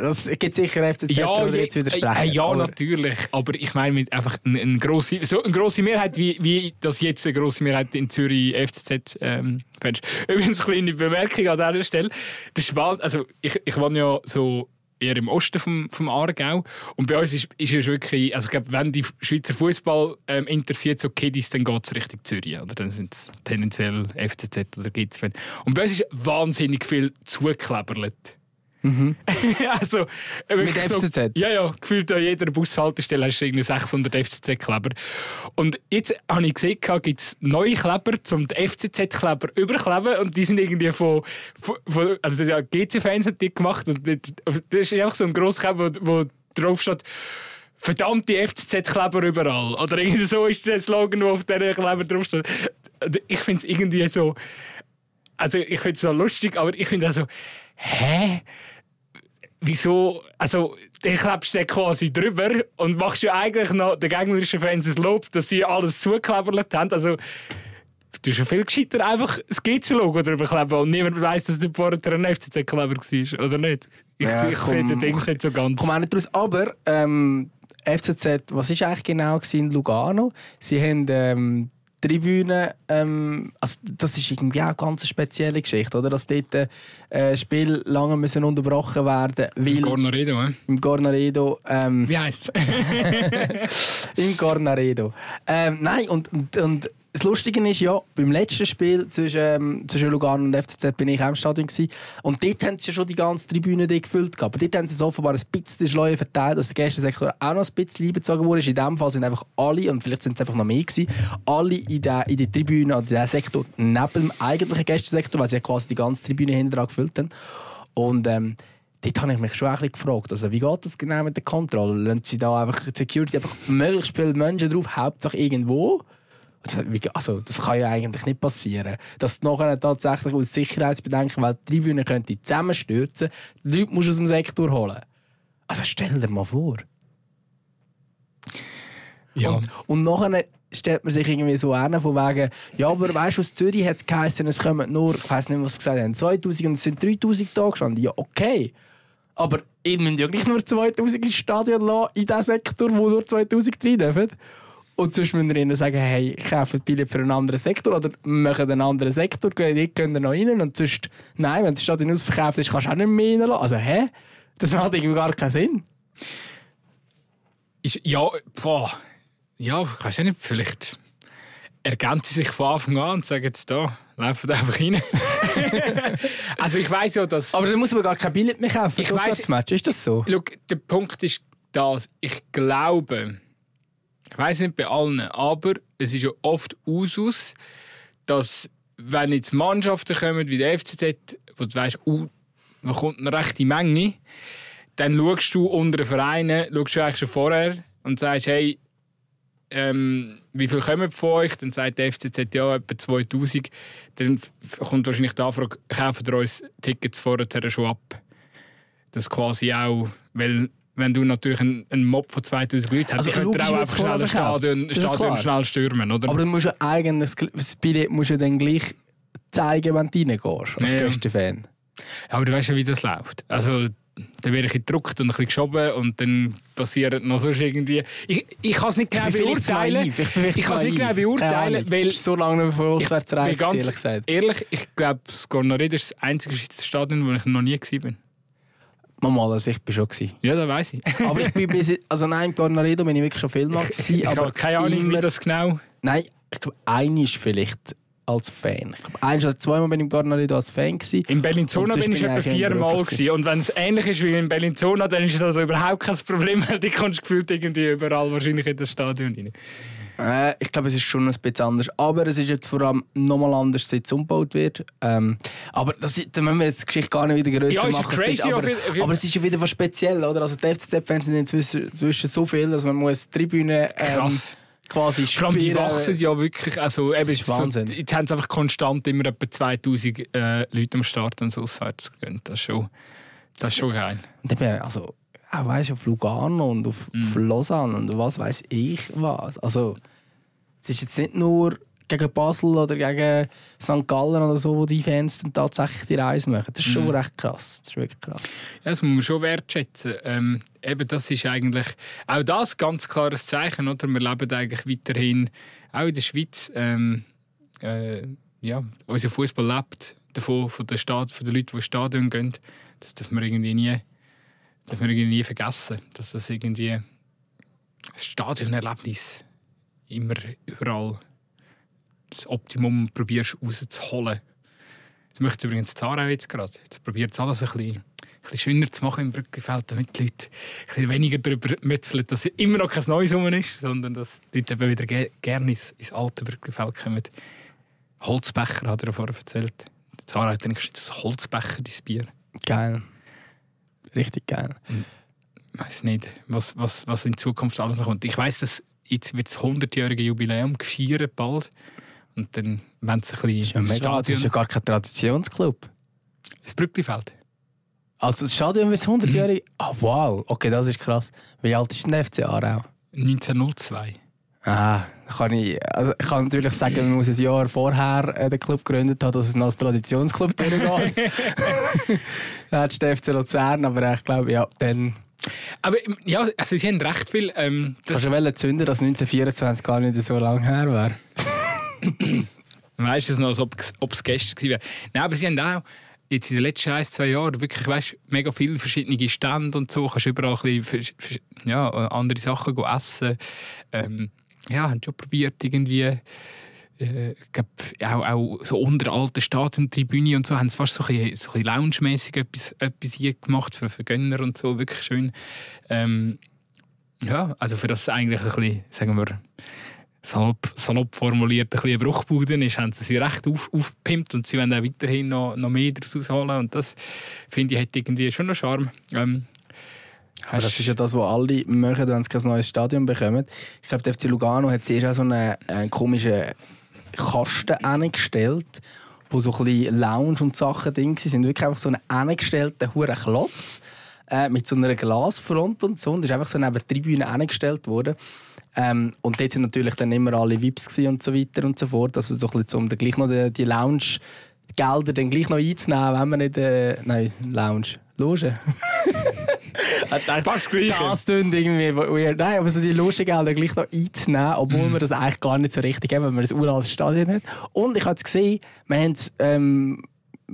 Das gibt sicher FCZ, Ja, je- jetzt äh, widersprechen. ja Aber- natürlich. Aber ich meine mit einfach eine, eine, grosse, so eine grosse Mehrheit, wie, wie das jetzt eine grosse Mehrheit in Zürich FCZ ähm, fändest. Übrigens, eine kleine Bemerkung an dieser Stelle. Der Schwald, also ich, ich wohne ja so eher im Osten vom, vom Aargau. Und bei uns ist, ist es wirklich, also ich glaube, wenn die Schweizer Fußball ähm, interessiert, so Kiddies, dann geht es Richtung Zürich. Oder dann sind es tendenziell FCZ oder GZ. Und bei uns ist wahnsinnig viel zugekleberlet. also, äh, Mit wirklich FCZ? ja, ja, gefühlt an jeder Bushaltestelle hast du irgendwie 600 FCZ-Kleber. Und jetzt habe ich gesehen, gibt es neue Kleber, um die FCZ-Kleber überkleben. Und die sind irgendwie von. von, also, ja, GC-Fans haben die gemacht. Und das ist einfach so ein grosser Kleber, wo, wo drauf steht. Verdammte FCZ-Kleber überall. Oder irgendwie so ist der Slogan, der auf diesen Kleber draufsteht. Ich finde es irgendwie so. Also, ich finde es so lustig, aber ich finde also. Hä? Wieso, also, dann klebst du den quasi drüber und machst ja eigentlich noch den gegnerischen Fans ein Lob, dass sie alles zugekleberlet haben. Also, du hast ja viel gescheiter einfach das GC-Logo drüber kleben und niemand weiss, dass du vorher ein FCZ-Kleber war, oder nicht? Ich, Ja, ich sehe komm, den Ding nicht so ganz. komme auch nicht raus. Aber ähm, FCZ, was war eigentlich genau in Lugano? Sie haben ähm, Tribünen, ähm, also das ist irgendwie auch eine ganz spezielle Geschichte, oder? Dass dort äh, Spiel lange müssen unterbrochen werden, weil Cornaredo, eh? im Gornaredo ähm, Wie heisst es? im Cornaredo. Ähm, nein, und, und, und das Lustige ist ja, beim letzten Spiel zwischen, ähm, zwischen Lugano und FCZ bin ich im Stadion gewesen, und dort haben sie schon die ganze Tribüne gefüllt. Aber dort haben sie es offenbar ein bisschen Schleue verteilt, dass der Gästensektor auch noch ein bisschen einbezogen wurde. In dem Fall sind einfach alle, und vielleicht sind es einfach noch mehr gewesen, alle in der, in der Tribüne oder in diesem Sektor neben dem eigentlichen Gästensektor, weil sie ja quasi die ganze Tribüne hinten dran gefüllt haben. Und ähm, dort habe ich mich schon ein bisschen gefragt, also wie geht das genau mit der Kontrolle? Lassen sie da einfach die Security einfach möglichst viele Menschen drauf, Hauptsache irgendwo? Also, das kann ja eigentlich nicht passieren. Dass nachher tatsächlich aus Sicherheitsbedenken, weil die Tribüne könnte zusammenstürzen, die Leute musst du aus dem Sektor holen. Also stell dir mal vor. Ja. Und, und nachher stellt man sich irgendwie so an, von wegen, ja, aber weißt du, aus Zürich hat es geheißen, es kommen nur, ich weiß nicht, was sie gesagt haben, 2000 und es sind 3000 da gestanden. Ja, okay. Aber ihr müsst ja gleich nur 2000 ins Stadion lassen, in diesem Sektor, wo nur 2000 rein dürfen. Und sonst müssen wir ihnen sagen, hey, kaufen Billett für einen anderen Sektor oder machen einen anderen Sektor, gehen die können noch rein und sonst, nein, wenn das Stadion ausverkauft ist, kannst du auch nicht mehr reinlassen. Also, hä? Das macht irgendwie gar keinen Sinn. Ist, ja, boah. Ja, kannst du nicht, vielleicht ergänzen sie sich von Anfang an und sagen jetzt da, laufen einfach rein. also ich weiß ja, dass... Aber dann muss man gar kein Billett mehr kaufen Ich für das Match. Ist das so? Schau, der Punkt ist das, ich glaube, ich weiß nicht bei allen, aber es ist ja oft Usus, dass wenn jetzt Mannschaften kommen wie der FCZ, wo du weißt, uh, da kommt eine rechte Menge, dann schaust du unter den Vereinen, schaust du eigentlich schon vorher und sagst, hey, ähm, wie viel kommen von euch? Dann sagt der FCZ, ja, etwa 2000. Dann kommt wahrscheinlich die Anfrage, kaufen ihr uns Tickets vorher schon ab? Das quasi auch, weil wenn du natürlich einen, einen Mob von 2000 Leuten hast, Also ihr logisch auch einfach schnell ein. Stadion, ja Stadion schnell stürmen, oder? Aber dann musst du eigentlich das Billett musst du dann gleich zeigen, wenn du reingehst, als Ja, ja. Gästefan. Aber du weißt ja, wie das läuft. Also, dann werde ich gedruckt und ein bisschen geschoben und dann passiert noch sonst irgendwie. Ich, ich kann es nicht genau zu beurteilen. Ich, kann es nicht genau beurteilen, weil- Ich so lange nicht mehr von auswärts bin reisen, ganz ehrlich gesagt. ehrlich, ich glaube, das Gornared ist das einzige Stadion, wo ich noch nie war. Mal, also ich bin schon gewesen. Ja, das weiß ich. Aber ich bin bis, also nein, im Garnaredo bin ich wirklich schon viel mal gewesen, ich aber habe keine Ahnung, immer, wie das genau. Nein, ich glaube, einmal vielleicht als Fan. Ich glaube, ein oder zweimal bin ich im Garnaredo als Fan gewesen. In Bellinzona bin ich etwa viermal gewesen. Und wenn es ähnlich ist wie in Bellinzona, dann ist das also überhaupt kein Problem, weil die kommst gefühlt irgendwie überall wahrscheinlich in das Stadion rein. Äh, ich glaube, es ist schon ein bisschen anders. Aber es ist jetzt vor allem nochmal anders, seit es umgebaut wird. Ähm, aber das, ist- da müssen wir jetzt die Geschichte gar nicht wieder grösser Ja, machen. crazy ist, aber, jeden- aber es ist ja wieder was Spezielles, oder? Also die FCZ-Fans sind inzwischen, inzwischen so viel, dass man muss die Tribüne ähm, Krass. quasi Vor allem die wachsen ja wirklich, also eben, ist jetzt, so, Wahnsinn. jetzt haben sie einfach konstant immer etwa 2000 äh, Leute am Start und so auswärts gehen. Das ist schon, das ist schon geil. Und eben, also, auch weißt auf Lugano und auf, Mhm. auf Lausanne und was weiß ich was. Also, es ist jetzt nicht nur gegen Basel oder gegen St. Gallen oder so, wo die Fans dann tatsächlich die Reise machen. Das ist schon Mhm. recht krass. Das ist wirklich krass. Ja, das muss man schon wertschätzen. Ähm, eben, das ist eigentlich auch das ganz klares Zeichen, oder? Wir leben eigentlich weiterhin, auch in der Schweiz, ähm, äh, ja, unser Fußball lebt davon, von den, Stad von den Leuten, die ins Stadion gehen. Das darf man irgendwie nie, darf man irgendwie nie vergessen, dass das irgendwie das Stadionerlebnis immer überall das Optimum probierst rauszuholen. Das möchte übrigens Zara jetzt gerade. Jetzt probiert es alles ein bisschen, ein bisschen schöner zu machen im Brückenfeld, damit die Leute ein bisschen weniger darüber mützeln, dass immer noch kein Neues rum ist, sondern dass die Leute eben wieder ge gerne ins, ins alte Brückenfeld kommen. Holzbecher hat er vorher erzählt. Die Zara hat dann jetzt ein Holzbecher, dein Bier. Geil. Richtig geil. Ich weiß nicht, was, was, was in Zukunft alles noch kommt. Ich weiß, dass jetzt wird das 100-jährige Jubiläum gefeiert bald. Und dann wollen sie ein bisschen Das ist ja, mega, das ist ja gar kein Traditionsclub. das Brückenfeld. Also das Stadion wird 100-jährig. Ah, wow. Okay, das ist krass. Wie alt ist der FC Aarau? 1902. Ah, da kann ich, also ich kann natürlich sagen, man muss ein Jahr vorher äh, den Club gegründet haben, dass es noch als Traditionsclub durchgeht. Dann hat der FC Luzern, aber äh, ich glaube, ja, dann Aber ja, also sie haben recht viel. Ähm, das kannst du wollen zünden, dass 1924 gar nicht so lange her wäre. weißt du es noch, als ob es gestern gewesen wäre. Nein, aber sie haben auch jetzt in den letzten ein, zwei Jahren wirklich weißt, mega viele verschiedene Stände und so. Kannst überall ein bisschen, ja, andere Sachen essen. Ähm, ja, haben schon probiert irgendwie. Äh, glaub, auch, auch so unter alten Stadiontribüne und so haben sie fast so ein bisschen, lounge-mässig etwas, etwas hier gemacht für, für Gönner und so, wirklich schön. Ähm, ja, also für das eigentlich ein bisschen, sagen wir, salopp, salopp formuliert ein bisschen eine Bruchbude ist, haben sie sie recht auf, aufgepimpt und sie wollen auch weiterhin noch, noch mehr daraus ausholen und das finde ich hat irgendwie schon noch Charme. Ähm, Aber das ist ja das, was alle machen, wenn sie kein neues Stadion bekommen. Ich glaube, der FC Lugano hat zuerst auch so einen, einen komischen Kasten angestellt, wo so ein bisschen Lounge und Sachen drin sind. Wirklich einfach so einen angestellten hohen Klotz äh, mit so einer Glasfront und so. Und ist einfach so neben der Tribüne angestellt worden. Ähm, und dort sind natürlich dann immer alle VIPs und so weiter und so fort. Also so ein bisschen, um dann gleich noch die, die Lounge-Gelder dann gleich noch einzunehmen, wenn man nicht... Äh, nein, Lounge. Loge. Passt gleich. Das klingt irgendwie weird. Nein, aber so die Logengelder gleich noch einzunehmen, obwohl Mhm. wir das eigentlich gar nicht so richtig haben, weil wir ein uraltes Stadion haben. Und ich habe es gesehen, wir haben es ähm,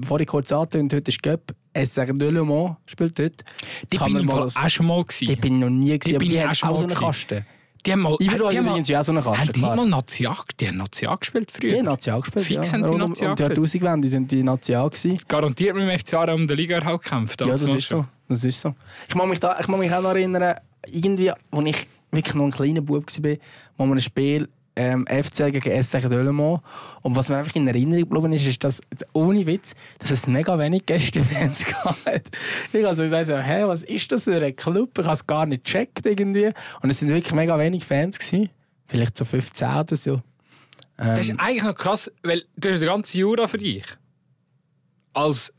vorhin kurz angetönt, heute ist Göpp. SR de Le Mans spielt dort. Die Kann bin ich mal auch schon mal Die gewesen. bin ich noch nie gesehen, aber bin die ich haben auch so mal einen gewesen. Kasten. Die haben mal, Überall die haben mal, übrigens ja auch so einen Kasten, haben die mal Nazi die haben Nazi gespielt früher. Die haben Nazi gespielt, Fix ja. haben die Rund um- Nazi um die. Jahrtausendwende sind die Nazi gewesen. Garantiert mit dem FC Aarau um den Liga-Erhalt gekämpft. Ja, das ist so. Das ist so. Ich mag mich, da, ich mag mich auch noch erinnern, irgendwie, als ich wirklich noch ein kleiner Bub war, wo wir ein Spiel ähm, FC gegen SC Dölemont und was mir einfach in Erinnerung geblieben ist, ist, dass, ohne Witz, dass es mega wenig Gästefans gab. Ich also gesagt so, hä, was ist das für ein Club? Ich habe es gar nicht gecheckt irgendwie. Und es sind wirklich mega wenig Fans gewesen. Vielleicht so 15 oder so. Das ist eigentlich noch krass, weil du hast den ganzen Jura für dich. Als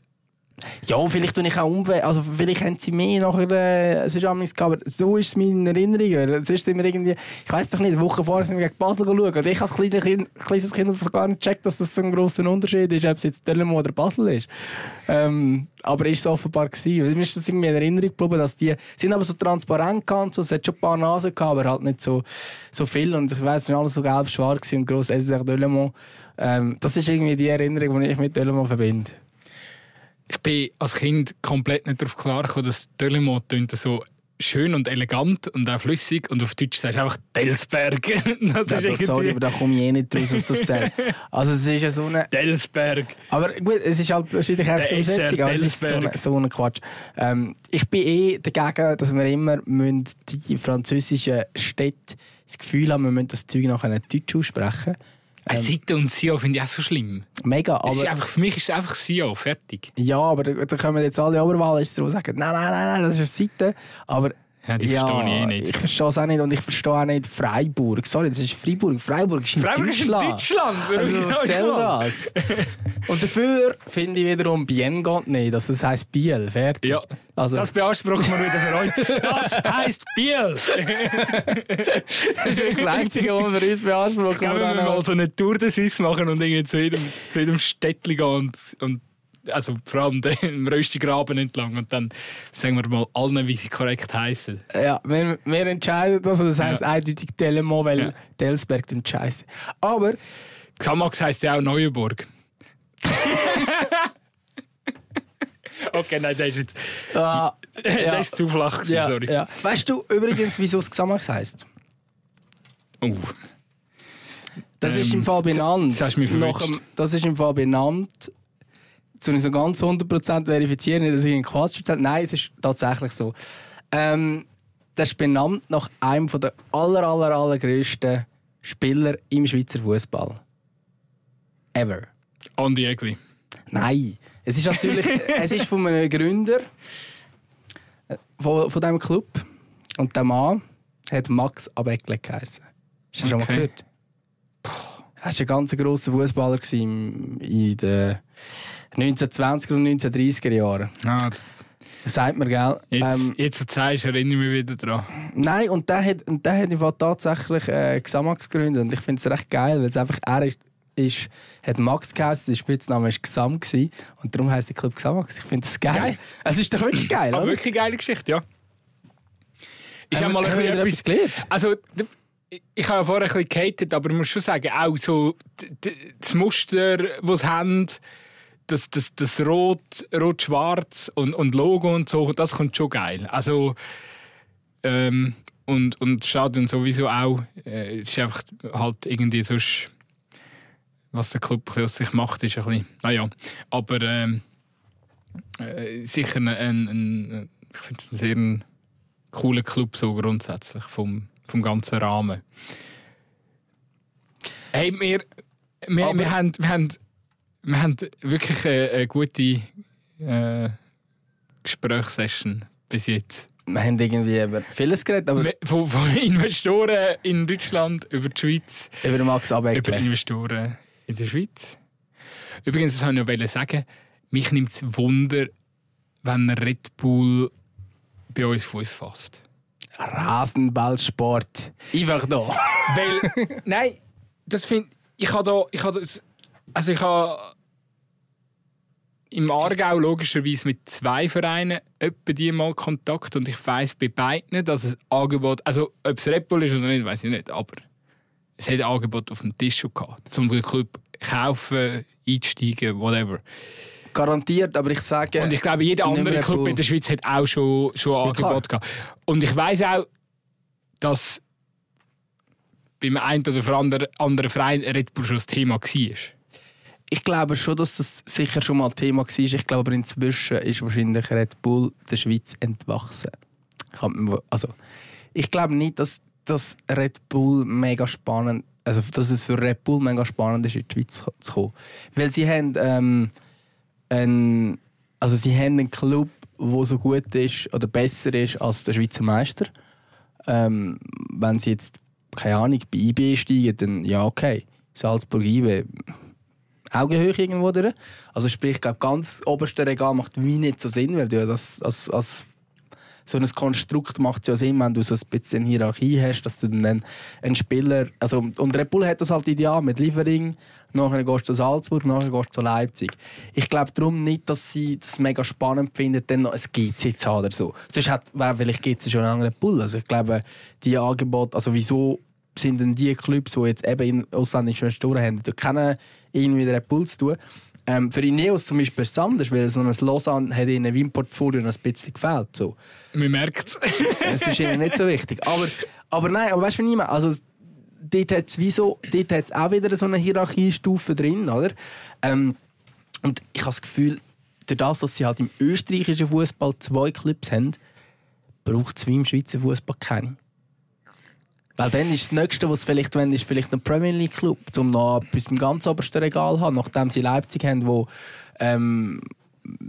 Ja, vielleicht tue ich auch umwählen. Also vielleicht haben sie mehr nachher äh, sonst gehabt, aber so ist es in Erinnerung. Sonst sind irgendwie, ich weiß doch nicht, eine Woche vorher sind wir gegen Basel schauen. Und ich als kleines Kind, kleines kind das gar nicht gecheckt, dass das so ein grosser Unterschied ist, ob es jetzt Döllemo oder Basel ist. Ähm, aber ist es offenbar gewesen. Mir ist das irgendwie in Erinnerung geblieben, dass die sind aber so transparent gehabt, so, es hat schon ein paar Nasen gehabt, aber halt nicht so, so viel. Und ich weiss, es war alles so gelb-schwarz und gross SSR Döllemo. Ähm, das ist irgendwie die Erinnerung, die ich mit Döllemo verbinde. Ich bin als Kind komplett nicht darauf klar gekommen, dass Dölemont so schön und elegant und auch flüssig und auf Deutsch sagst du einfach Delsberg. Das Ja, ist das, sorry, aber da komme ich eh nicht draus, was das sagt. Also es ist ja so eine... Delsberg. Aber gut, es ist halt wahrscheinlich einfach die Umsetzung, aber es ist so Delsberg. ein so eine Quatsch. Ähm, ich bin eh dagegen, dass wir immer müssen die französischen Städte das Gefühl haben, wir müssen das Zeug nachher Deutsch aussprechen. Ähm, Seite und Sio finde ich auch so schlimm. Mega, Es ist aber... einfach, für mich ist es einfach Sio, fertig. Ja, aber da, da kommen jetzt alle Oberwahlister und sagen, nein, nein, nein, nein, das ist eine Seite. Aber Ja, die verstehe ich eh nicht. Ich verstehe es auch nicht und ich verstehe auch nicht Freiburg. Sorry, das ist Freiburg. Freiburg ist in Freiburg ist in Deutschland. Deutschland. Also, was soll das? Und dafür finde ich wiederum Bien geht nicht. Also, das heisst Biel. Fertig. Ja, Also, das beanspruchen wir wieder für euch. Das heisst Biel. das ist wirklich das Einzige, was wir uns beanspruchen. Können wir mal so eine Tour de Suisse machen und irgendwie zu jedem, zu jedem Städtchen gehen und, und also vor allem den Röstigraben entlang und dann sagen wir mal allen, wie sie korrekt heißen. Ja, wir, wir entscheiden das. Das heisst eindeutig Telemo, weil Ja. Delsberg klingt scheiße. Aber Xamax heisst ja auch Neuenburg. okay, nein, der ist jetzt äh, ja, der ist zu flach gewesen, ja, sorry. ja. Weißt du übrigens, wieso es Xamax heisst? Oh. Das ist Ähm, im Fall benannt. du mich nach verwünscht. dem, das ist im Fall benannt. Zu nicht so ganz 100% verifizieren, nicht, dass ich einen Quatsch erzähle. Nein, es ist tatsächlich so. Ähm, das ist benannt nach einem der aller, aller, allergrößten Spieler im Schweizer Fußball. Ever. Andi Egli. Nein. Es ist natürlich es ist von einem Gründer äh, von, von diesem Club. Und der Mann hat Max Abeckle geheißen. Hast du schon mal Okay. gehört? Er war ein ganz grosser Fußballer in den 1920er und 1930er Jahren. Ah, das, sagt man, gell? jetzt, Ähm, jetzt so zeigst, erinnere ich mich wieder dran. nein, und der hat, und der hat tatsächlich äh, Xamax gegründet. Und ich finde es recht geil, weil es einfach er ist, ist, hat Max geheißen, der Spitzname war Xam. Gewesen, und darum heisst der Club Xamax. Ich finde das geil. Geil. Es ist doch wirklich geil, Aber oder? wirklich geile Geschichte, ja. Ist ja Haben mal ein bisschen etwas. gelernt? Also, ich- habe ja vorher ein bisschen gehatet, aber ich muss schon sagen, auch so das Muster, das sie haben, das, das, das Rot, Rot-Schwarz und, und Logo und so, das kommt schon geil. Also, ähm, und, und Stadion sowieso auch. Äh, es ist einfach halt irgendwie sonst, was der Club aus sich macht, ist ein bisschen, naja. Aber ähm, äh, sicher ein, ein, ein ich finde es ein sehr ein cooler Club so grundsätzlich vom, vom ganzen Rahmen. Hey, wir, wir, Aber- wir, haben, wir, haben, wir haben wirklich eine, eine gute äh, Gesprächssession bis jetzt. Wir haben irgendwie über vieles geredet, aber Von, von Investoren in Deutschland über die Schweiz, über Max über Abeckle. Investoren in der Schweiz. Übrigens, das wollte ich noch sagen, mich nimmt es Wunder, wenn Red Bull bei uns Fuß fasst. Rasenballsport. Einfach da. Weil, nein, das finde ich habe da, ich habe das, also ich habe im Aargau logischerweise mit zwei Vereinen etwa die mal Kontakt und ich weiß bei beiden, dass es Angebot, also ob es Red Bull ist oder nicht, weiß ich nicht, aber es hat ein Angebot auf dem Tisch schon gehabt, zum Club kaufen, einsteigen, whatever. Garantiert, aber ich sage. Und ich glaube, jeder andere Club in der Schweiz hat auch schon, schon ja, Angebot gehabt. Und ich weiß auch, dass beim einen oder anderen, anderen Verein Red Bull schon das Thema war. Ich glaube schon, dass das sicher schon mal Thema war. Ich glaube aber inzwischen ist wahrscheinlich Red Bull der Schweiz entwachsen. Also, ich glaube nicht, dass das Red Bull mega spannend also dass es für Red Bull mega spannend ist, in die Schweiz zu kommen. Weil sie haben, ähm, einen, also sie haben einen Club, der so gut ist oder besser ist als der Schweizer Meister. Ähm, wenn sie jetzt, keine Ahnung, bei IB steigen, dann ja, okay. Salzburg IB, Augenhöhe irgendwo durch. Also sprich, ich glaube, ganz oberste Regal macht wie nicht so Sinn, weil du das als, als so ein Konstrukt macht es ja Sinn, wenn du so ein bisschen Hierarchie hast, dass du dann einen Spieler, also und Red Bull hat das halt ideal mit Liefering, nachher gehst du zu Salzburg, nachher gehst du zu Leipzig. Ich glaube darum nicht, dass sie das mega spannend finden, dann noch ein GC zu haben oder so. Sonst hat, vielleicht gibt es schon einen anderen Bull. Also ich glaube, die Angebote, also wieso sind denn die Clubs, die jetzt eben in ausländischen Investoren haben, die kennen irgendwie den Red Bull zu tun. Ähm, für Ineos zum Beispiel ist es anders, weil so ein Lausanne hat ihnen im Portfolio ein bisschen gefällt. So. Man merkt es. Ist ihnen nicht so wichtig. Aber, aber nein, aber weißt du, was ich meine? Also, dort hat es so, auch wieder so eine Hierarchiestufe drin, oder? Ähm, und ich habe das Gefühl, durch das, dass sie halt im österreichischen Fußball zwei Clubs haben, braucht es wie im Schweizer Fußball keine. Weil dann ist das Nächste, was vielleicht wenn ist vielleicht ein Premier League Club, um noch bis zum ganz obersten Regal zu haben, nachdem sie Leipzig haben, wo ähm,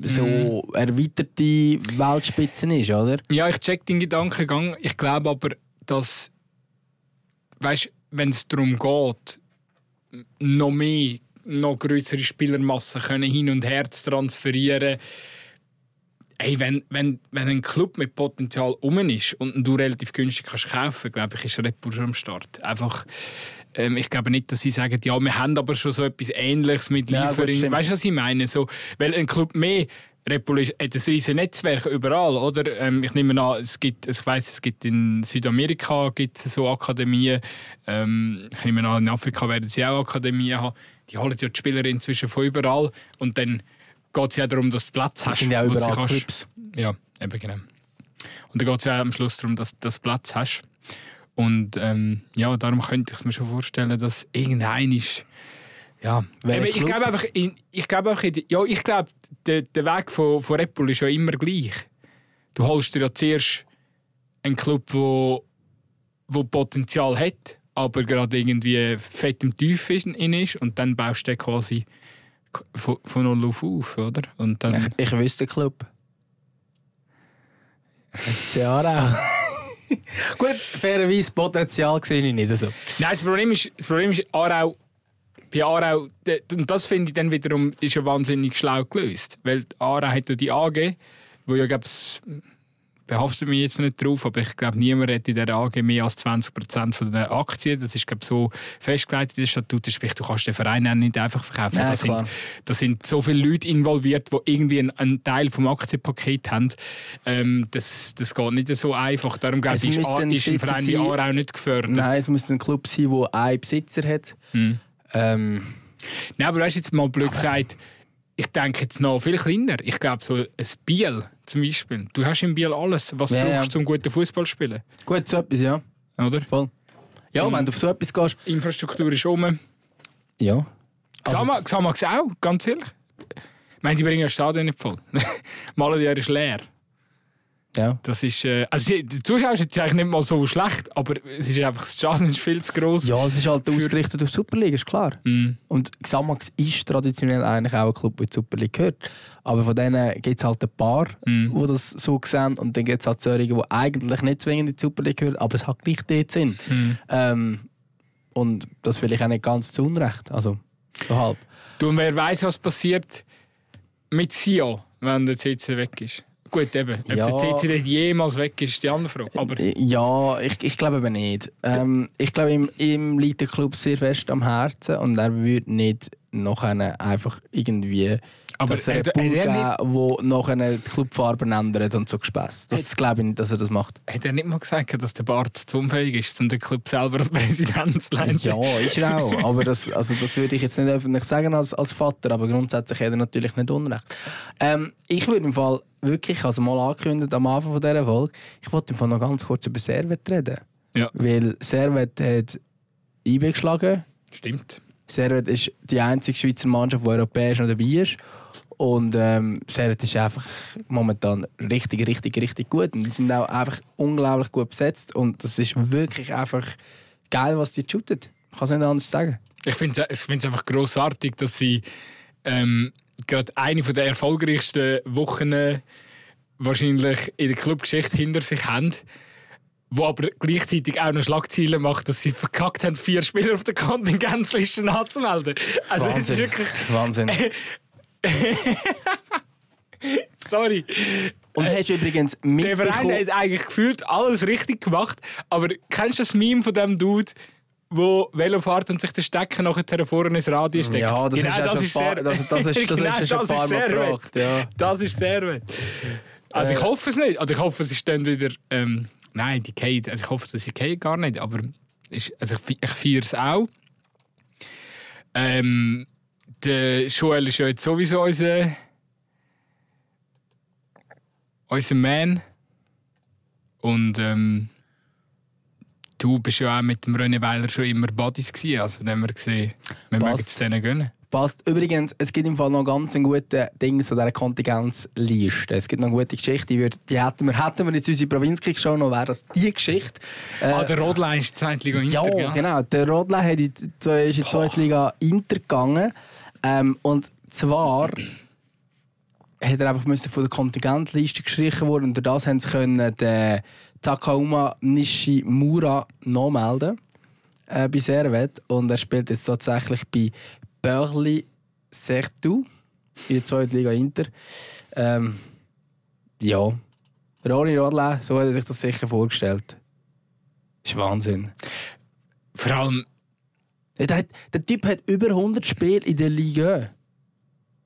so mm. erweiterte Weltspitzen ist, oder? Ja, ich check den Gedankengang. Ich glaube aber, dass, weißt, wenn es darum geht, noch mehr, noch größere Spielermassen können hin und her zu transferieren Hey, wenn, wenn, wenn ein Club mit Potenzial um ist und du relativ günstig kannst kaufen, glaube ich, ist Red Bull schon am Start. Einfach, ähm, ich glaube nicht, dass sie sagen, ja, wir haben aber schon so etwas Ähnliches mit Liefering. Ja, weißt du, was ich meine? So, weil ein Club mehr Red Bull hat ein riesiges Netzwerk überall, oder? Ähm, ich nehme an, es gibt, also ich weiß, es gibt in Südamerika gibt es so Akademien. Ähm, ich nehme an, in Afrika werden sie auch Akademien haben. Die holen ja die Spieler inzwischen von überall und dann geht es ja darum, dass du Platz hast. Das sind ja überall kannst, Clips. Ja, eben genau. Und dann geht es ja am Schluss darum, dass du Platz hast. Und ähm, ja, darum könnte ich mir schon vorstellen, dass irgendein ist. Ja, ich glaube einfach, in, ich glaube einfach, ja, ich glaube, der, der Weg von, von Red Bull ist ja immer gleich. Du holst dir ja zuerst einen Club, wo, wo Potenzial hat, aber gerade irgendwie fett im Tief ist, und dann baust du quasi von, von null auf auf, oder? Und dann... Ich, ich wüsste den Club. FC Aarau. Gut, fairerweise Potenzial sehe ich nicht so. Nein, das Problem ist, das Problem ist Aarau, bei Aarau, und das finde ich dann wiederum ist ja wahnsinnig schlau gelöst. Weil Aarau hat ja die AG, wo ja, glaube behaftet mich jetzt nicht drauf, aber ich glaube, niemand hat in der AG mehr als 20 von den Aktien. Das ist glaube so festgelegt in der Statut. Sprich, du kannst den Verein nicht einfach verkaufen. Ja, da, sind, da sind so viele Leute involviert, die irgendwie einen, einen Teil vom Aktienpaket haben. Ähm, das, das geht nicht so einfach. Darum glaube ich, ist, ein, ist ein Verein wie Aarau nicht gefördert. Nein, es müsste ein Club sein, der einen Besitzer hat. Hm. Ähm. Nein, aber du hast jetzt mal blöd gesagt, ich denke jetzt noch viel kleiner. Ich glaube, so ein Biel zum Beispiel. Du hast in Biel alles, was ja, brauchst du, um guten Fußball zu spielen. Gut, so etwas, ja. Oder? Voll. Ja, um, wenn du auf so etwas gehst. Infrastruktur ist um. Ja. Also, Xamax auch, ganz ehrlich. Ich meine, die bringen das Stadion nicht voll. Malen Jahr ist leer. Ja. Das ist, äh, also die Zuschauer sind eigentlich nicht mal so schlecht, aber es ist einfach, das ist viel zu gross. Ja, es ist halt ausgerichtet auf Superliga, ist klar. Mm. Und Xamax ist traditionell eigentlich auch ein Club, der in die Superliga gehört. Aber von denen gibt es halt ein paar, mm. die das so sehen. Und dann gibt es halt solche, die eigentlich nicht zwingend in die Superliga gehören, aber es hat gleich dort Sinn. Mm. Ähm, und das vielleicht auch nicht ganz zu Unrecht. Also, so halb. Du, und wer weiß, was passiert mit Sio, wenn der CC weg ist? Gut, eben. Ob Ja. der CC dort jemals weg ist, ist die andere Frage. Aber Ja, ich, ich glaube eben nicht. Ähm, ich glaube, ihm, ihm liegt der Club sehr fest am Herzen und er würde nicht noch einfach irgendwie Aber das Red hat- Bull hat er geben, wo noch die Clubfarben ändert und so Gespäss. Das glaube ich nicht, dass er das macht. hat er nicht mal gesagt, dass der Bart zu unfähig ist, um den Club selber als Präsident zu leiten? Ja, ist er auch. Aber das, also das würde ich jetzt nicht öffentlich sagen als, als Vater, aber grundsätzlich hat er natürlich nicht Unrecht. Ähm, ich würde im Fall wirklich, also mal angekündigt am Anfang von dieser Folge, ich wollte im Fall noch ganz kurz über Servet reden. Ja. Weil Servet hat IB geschlagen. Stimmt. Servet ist die einzige Schweizer Mannschaft, die europäisch noch dabei ist. Und ähm, Servet ist einfach momentan richtig, richtig, richtig gut. Und die sind auch einfach unglaublich gut besetzt. Und das ist wirklich einfach geil, was die shooten. Ich kann es nicht anders sagen. Ich finde es einfach grossartig, dass sie ähm, gerade eine der erfolgreichsten Wochen äh, wahrscheinlich in der Clubgeschichte hinter sich haben. Wo aber gleichzeitig auch noch Schlagzeilen macht, dass sie verkackt haben, vier Spieler auf der Kontingenzliste anzumelden. Also es ist Wahnsinn. wirklich. Wahnsinn. Sorry. Und hast du übrigens Der Verein mitbekommen... hat eigentlich gefühlt alles richtig gemacht. Aber kennst du das Meme von dem Dude, wo Velo fährt und sich den Stecker nachher vorne ins Radio steckt? Ja, das Genau ist schon ist sehr- das, das ist, das Genau, ist schon ein das paar ist Mal sehr gebracht. Ja. Das ist sehr weit. Also ich Äh. hoffe es nicht. Also ich hoffe, sie stehen wieder... Ähm, nein, die Kate. Also ich hoffe, dass sie Kate gar nicht. Aber ist, also ich, ich feiere es auch. Ähm, der Joel ist ja jetzt sowieso unser... Unser Man. Und ähm, du bist ja auch mit dem René Weiler schon immer Buddies gewesen. Also haben wir gesehen, wir mögen es denen gönnen. Passt. Übrigens, es gibt im Fall noch ganz ein gutes Ding zu dieser Kontingenzliste. Es gibt noch eine gute Geschichte, die, die hätten wir, hätten wir jetzt unsere Provinzkrieg schon noch, wäre das die Geschichte. Äh, ah, der Rodlein ist Zweitliga ja, Inter, gell? genau. Der hat in die, zwei- ist in die zweite Liga Inter gegangen. Ähm, und zwar hat er einfach müssen von der Kontingentliste gestrichen worden und durch das haben sie können den Takauma Nishimura nachmelden äh, bei Servet und er spielt jetzt tatsächlich bei Börli Sertu in der zweiten Liga Inter. Ähm, ja, Ronny Rodler, so hat er sich das sicher vorgestellt. ist Wahnsinn. Vor allem, Der, hat, der Typ hat über 100 Spiele in der Liga.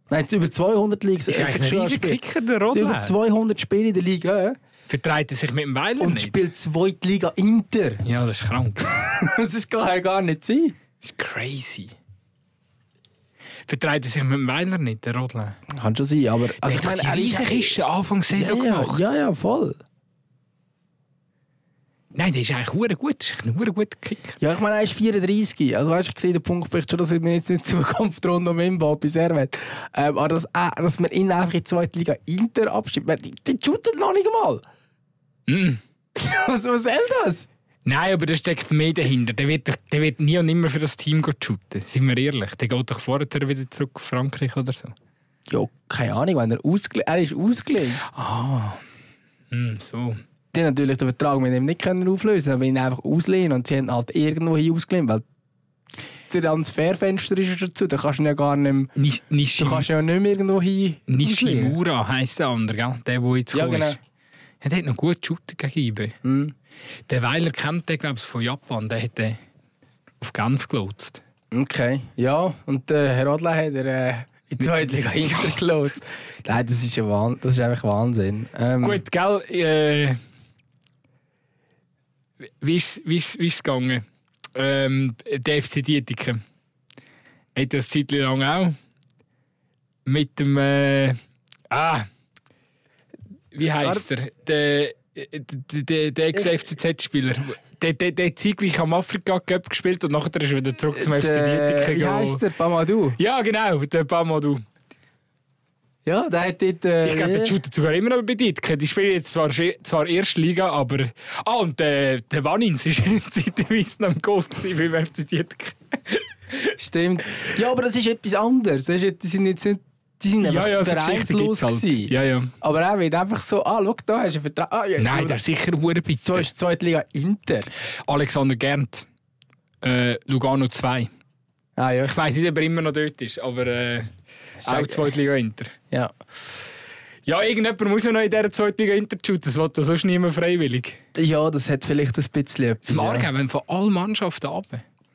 Nein, über 200 Liga. ist eigentlich ein riesiger Kicker, der Über Rodlein. 200 Spiele in der Liga Vertreibt er sich mit dem Weiler und nicht? spielt zweite Liga Inter. Ja, das ist krank. Das ist gar, gar nicht sein. Das ist crazy. Vertreibt er sich mit dem Weiler nicht, der Rodlein? Kann schon sein, aber also ich meine, die er ist- riesige Anfangssaison ja, gemacht. ja, ja, voll. Nein, der ist eigentlich hure gut. Das ist ein hure guter Kicker. Ja, ich meine, er ist 34. Also weißt du, ich sehe den Punkt vielleicht schon, dass wir jetzt nicht Zukunft rund um ihn bis er wird. Ähm, aber dass, er, dass man ihn einfach in die zweite Liga Inter abschiebt, man- die, die shooten noch nicht einmal. Mm. was, was soll das? Nein, aber da steckt mehr dahinter. Der wird, der wird nie und nimmer für das Team shooten. Sind wir ehrlich. Der geht doch vorher wieder zurück auf Frankreich oder so. Ja, keine Ahnung, wenn er ausgelehnt er ist ausgelehnt. Ah. Hm, so. Die haben natürlich den Vertrag mit ihm nicht können auflösen, aber ihn einfach auslehnen und sie haben halt irgendwo hin ausgelehnt, weil das Transferfenster ist dazu, da kannst du ja gar nicht mehr, Nish, du kannst ja nicht mehr irgendwo hin. Nishimura heisst der andere, gell? der, der jetzt Ja, genau. ist. Ja, der hat noch gut shooten gegen IB. Hm. Der Weiler kennt den, glaube ich, von Japan. Der hat den auf Genf gelotst. Okay, ja, und der Herr Adler hat er äh, in die zweite Liga hintergelotst. Nein, das ist, ja Wahn das ist einfach Wahnsinn. Ähm, Gut, gell? Äh, wie ist es gegangen? Ähm, der FC Dietiken hat das Zeit lang auch mit dem. Äh, ah, wie heißt er? Der, der, der, der Ex-FCZ-Spieler. Der, der, der hat zeitgleich am Afrika Cup gespielt und nachher ist er wieder zurück zum FC Dietiken Wie heisst der? Bamadou? Ja, genau, der Bamadou. Ja, der hat dort... Äh, Ich glaube, der ja. shootet sogar immer noch bei Dietken. Die spielen jetzt zwar, zwar erste Liga, aber. Ah, und der, der Wannins war zeitweise im Goal beim FC Dietken. Stimmt. Ja, aber das ist etwas anderes. Das ist, die sind jetzt nicht... Die sind einfach so Geschichten vereinslos gibt's halt. Ja, ja. Aber er wird einfach so, ah, schau, da hast du einen Vertrag. Ah, ja, Nein, der ist sicher hure So bitter. ist die zweite Liga Inter. Alexander Gernt. Äh, Lugano 2. Ah ja, Ich weiss nicht, ob er immer noch dort ist, aber äh, auch Zweitliga Inter. ja. Ja, irgendjemand muss ja noch in dieser zweiten Liga Intershooten, das will ja sonst niemand freiwillig. Ja, das hat vielleicht ein bisschen etwas. Das mag ja. wenn von allen Mannschaften ab.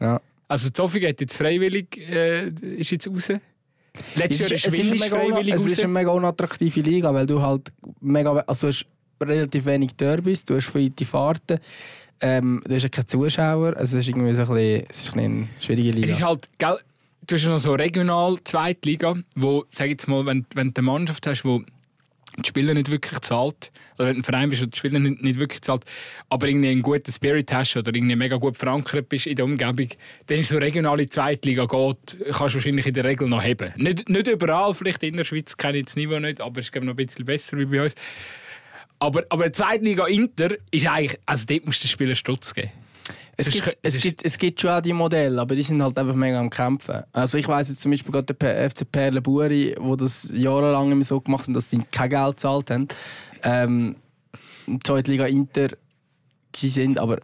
Ja. Also Zoffi geht jetzt freiwillig, äh, ist jetzt raus. Letztes Jahr Es ist ist, Willis mega freiwillig es ist eine mega unattraktive Liga, weil du halt mega, also du hast relativ wenig Derbys, du hast weite Fahrten, ähm, du hast ja keine Zuschauer, also es ist irgendwie so ein bisschen, es ist ein bisschen eine schwierige Liga. Es ist halt, gell, du hast noch so regional Zweitliga, wo, sag jetzt mal, wenn, wenn du eine Mannschaft hast, wo die Spieler nicht wirklich zahlt, oder wenn du ein Verein bist, wo die Spieler nicht, nicht wirklich zahlt, aber irgendwie einen guten Spirit hast oder irgendwie mega gut verankert bist in der Umgebung, dann ist so regionale Zweitliga geht, kannst du wahrscheinlich in der Regel noch haben. Nicht, nicht überall, vielleicht in der Schweiz kenne ich das Niveau nicht, aber es ist noch ein bisschen besser wie bei uns. Aber, aber Zweitliga Inter ist eigentlich, also dort musst du den Spielern Stutz geben. Es ist- gibt, es gibt, es gibt schon auch die Modelle, aber die sind halt einfach mega am Kämpfen. Also ich weiss jetzt zum Beispiel gerade der FC Perle Buri, wo das jahrelang immer so gemacht haben, dass die kein Geld gezahlt haben. Ähm, die zweite Liga Inter, sie sind aber...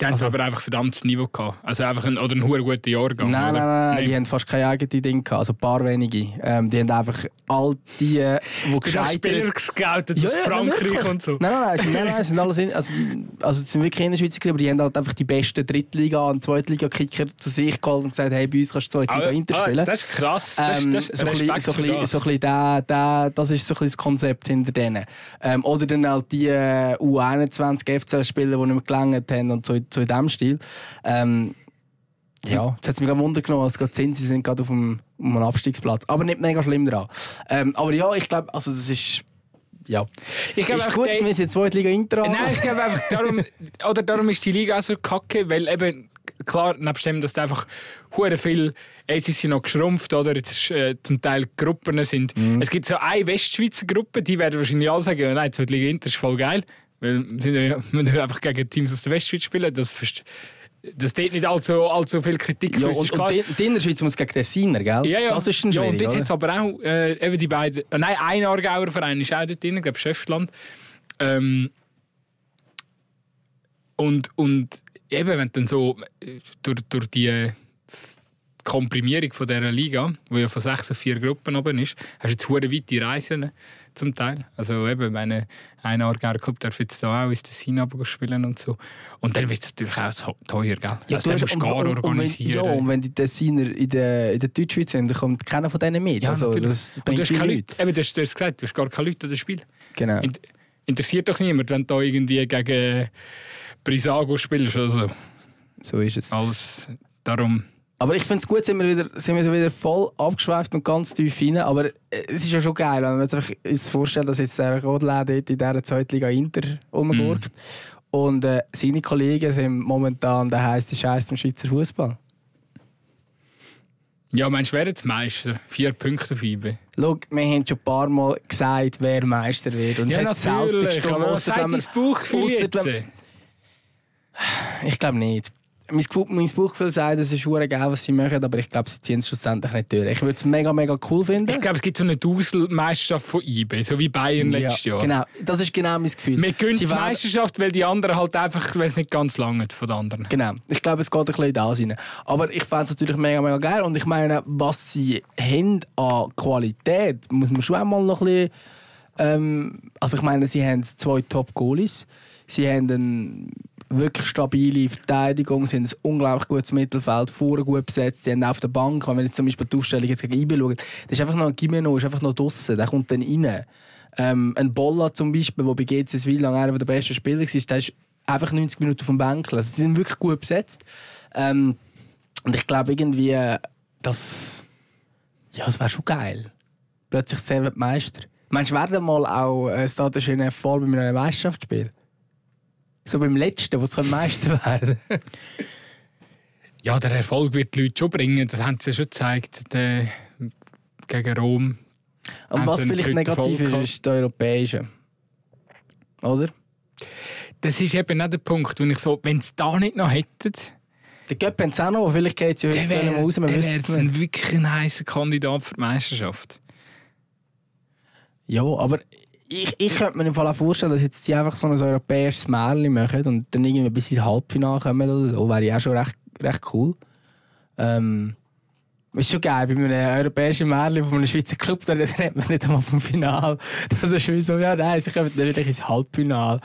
Die haben aber einfach verdammtes Niveau gehabt. Also einfach ein, oder einen hohen guten Jahrgang. Nein, oder? nein, nein, die haben fast kein eigenes Ding gehabt, also ein paar wenige. Ähm, die haben einfach all die, äh, die gescheitert Spieler gescoutet aus nein, Frankreich und so. Nein, nein, nein, sind, nein, nein, sind alles in, also, also sind wirklich in der Schweiz, aber die haben halt einfach die besten Drittliga- und Zweitliga-Kicker zu sich geholt und gesagt, hey, bei uns kannst du Zweitliga Ah, Inter ah, das ist krass. Das, Ähm, das so ein bisschen, so ein das. so ein bisschen der, der, das ist so ein bisschen das Konzept hinter denen. Ähm, oder dann halt die äh, U21 FCL-Spieler, die nicht mehr gelangt haben und so, so in diesem Stil. Ähm, ja, jetzt hat es mich gerade Wunder genommen, als gerade sind, sie sind gerade auf dem, auf einem Abstiegsplatz. Aber nicht mega schlimm dran. Ähm, aber ja, ich glaube, also das ist... Ja. Ich glaube ist gut, dass wir jetzt in die zweite Liga Inter. Nein, ich glaube einfach, darum, oder darum ist die Liga auch so kacke, weil eben, klar, nebst dem, dass da einfach hure viel, jetzt ist sie noch geschrumpft, oder? Jetzt ist, äh, zum Teil Gruppen sind. Mhm. Es gibt so eine Westschweizer Gruppe, die werden wahrscheinlich alle sagen, ja, nein, die Liga Inter ist voll geil, weil wir dürfen einfach gegen Teams aus der Westschweiz spielen. Das, dass dort nicht allzu, allzu viel Kritik Ja, und, klar. und die, Innerschweiz muss gegen Tessiner, gell? Ja, ja. Das ist ein Ja, und dort hat es aber auch äh, eben die beiden. Äh, nein, ein Aargauer Verein ist auch dort drin, ich glaube Schöftland. Ähm, und, und eben, wenn du dann so durch, durch die Komprimierung von dieser Liga, die ja von sechs auf vier Gruppen oben ist, hast du jetzt hure weite Reisen zum Teil. Also eben, meine, ein Aargauer Club darf jetzt da auch ins Tessin runter spielen und so. Und dann wird es natürlich auch teuer, gell? Ja, also, dann musst du gar und, und, wenn, organisieren. ja, und wenn die Tessiner in der, in der Deutschschweiz sind, dann kommt keiner von denen mit. Ja, also, natürlich. das Und du hast keine. Leute. Eben, du hast, du hast gesagt, du hast gar keine Leute an dem Spiel. Genau. Int interessiert doch niemand, wenn du da irgendwie gegen Brisago spielst oder so. So ist es. Alles darum. Aber ich finde es gut, sind wir, wieder, sind wir wieder voll abgeschweift und ganz tief rein. Aber äh, es ist ja schon geil, wenn man sich vorstellt, dass jetzt der Rodler dort in dieser Zweitliga Inter rumgurkt. Und äh, seine Kollegen sind momentan der heisste Scheiß zum Schweizer Fußball. Ja, meinst du, wer jetzt Meister? Vier Punkte IB. Schau, wir haben schon ein paar Mal gesagt, wer Meister wird. Und es Ja, natürlich. Aber was sagt dein Bauchgefühl jetzt? wenn- Ich glaube nicht. Mein, mein Bauchgefühl sagt, es ist geil, was sie machen, aber ich glaube, sie ziehen es schlussendlich nicht durch. Ich würde es mega, mega cool finden. Ich glaube, es gibt so eine Duselmeisterschaft von IB, so wie Bayern letztes ja, Jahr. Genau, das ist genau mein Gefühl. Wir gewinnen die Meisterschaft, weil die anderen halt einfach, weil es nicht ganz lange von den anderen. Genau, ich glaube, es geht ein bisschen das rein. Aber ich fände es natürlich mega, mega geil. Und ich meine, was sie haben an Qualität, muss man schon einmal noch ein bisschen. Ähm, also, ich meine, sie haben zwei Top-Goalies. Sie haben eine wirklich stabile Verteidigung, haben ein unglaublich gutes Mittelfeld, vorne gut besetzt. Sie haben auf der Bank, wenn wir jetzt zum Beispiel die Aufstellung jetzt gegen IB schauen, das ist einfach noch ein Gimeno, ist einfach noch draussen, der kommt dann rein. Ähm, ein Bolla zum Beispiel, der bei GCS Wielang einer der besten Spieler war, der ist einfach 90 Minuten auf dem Bänkel. Also, sie sind wirklich gut besetzt. Ähm, und ich glaube irgendwie, äh, das, ja, das wäre schon geil. Plötzlich selber Meister. Meinst du, werden mal auch äh, Stade Genève voll bei einem Meisterschaftsspiel? So beim letzten, wo es Meister werden Ja, der Erfolg wird die Leute schon bringen, das haben sie ja schon gezeigt äh, gegen Rom. Und was vielleicht negativ ist, ist die europäische. Oder? Das ist eben nicht der Punkt, wo ich so, wenn sie da nicht noch hätten, Der Göpp es auch noch, vielleicht geht es ja jetzt mal raus, man wüsste wäre es es nicht. ein wirklich ein heißer Kandidat für die Meisterschaft. Ja, aber ich, ich könnte mir im Fall auch vorstellen, dass jetzt die einfach so ein europäisches Märchen machen und dann irgendwie bis ins Halbfinale kommen oder so. Wäre ja auch schon recht, recht cool. Ähm, ist schon geil, bei einem europäischen Märchen von einem Schweizer Club, da redet man nicht einmal vom Finale. Das ist wie so, ja nein, sie kommen natürlich ins Halbfinale.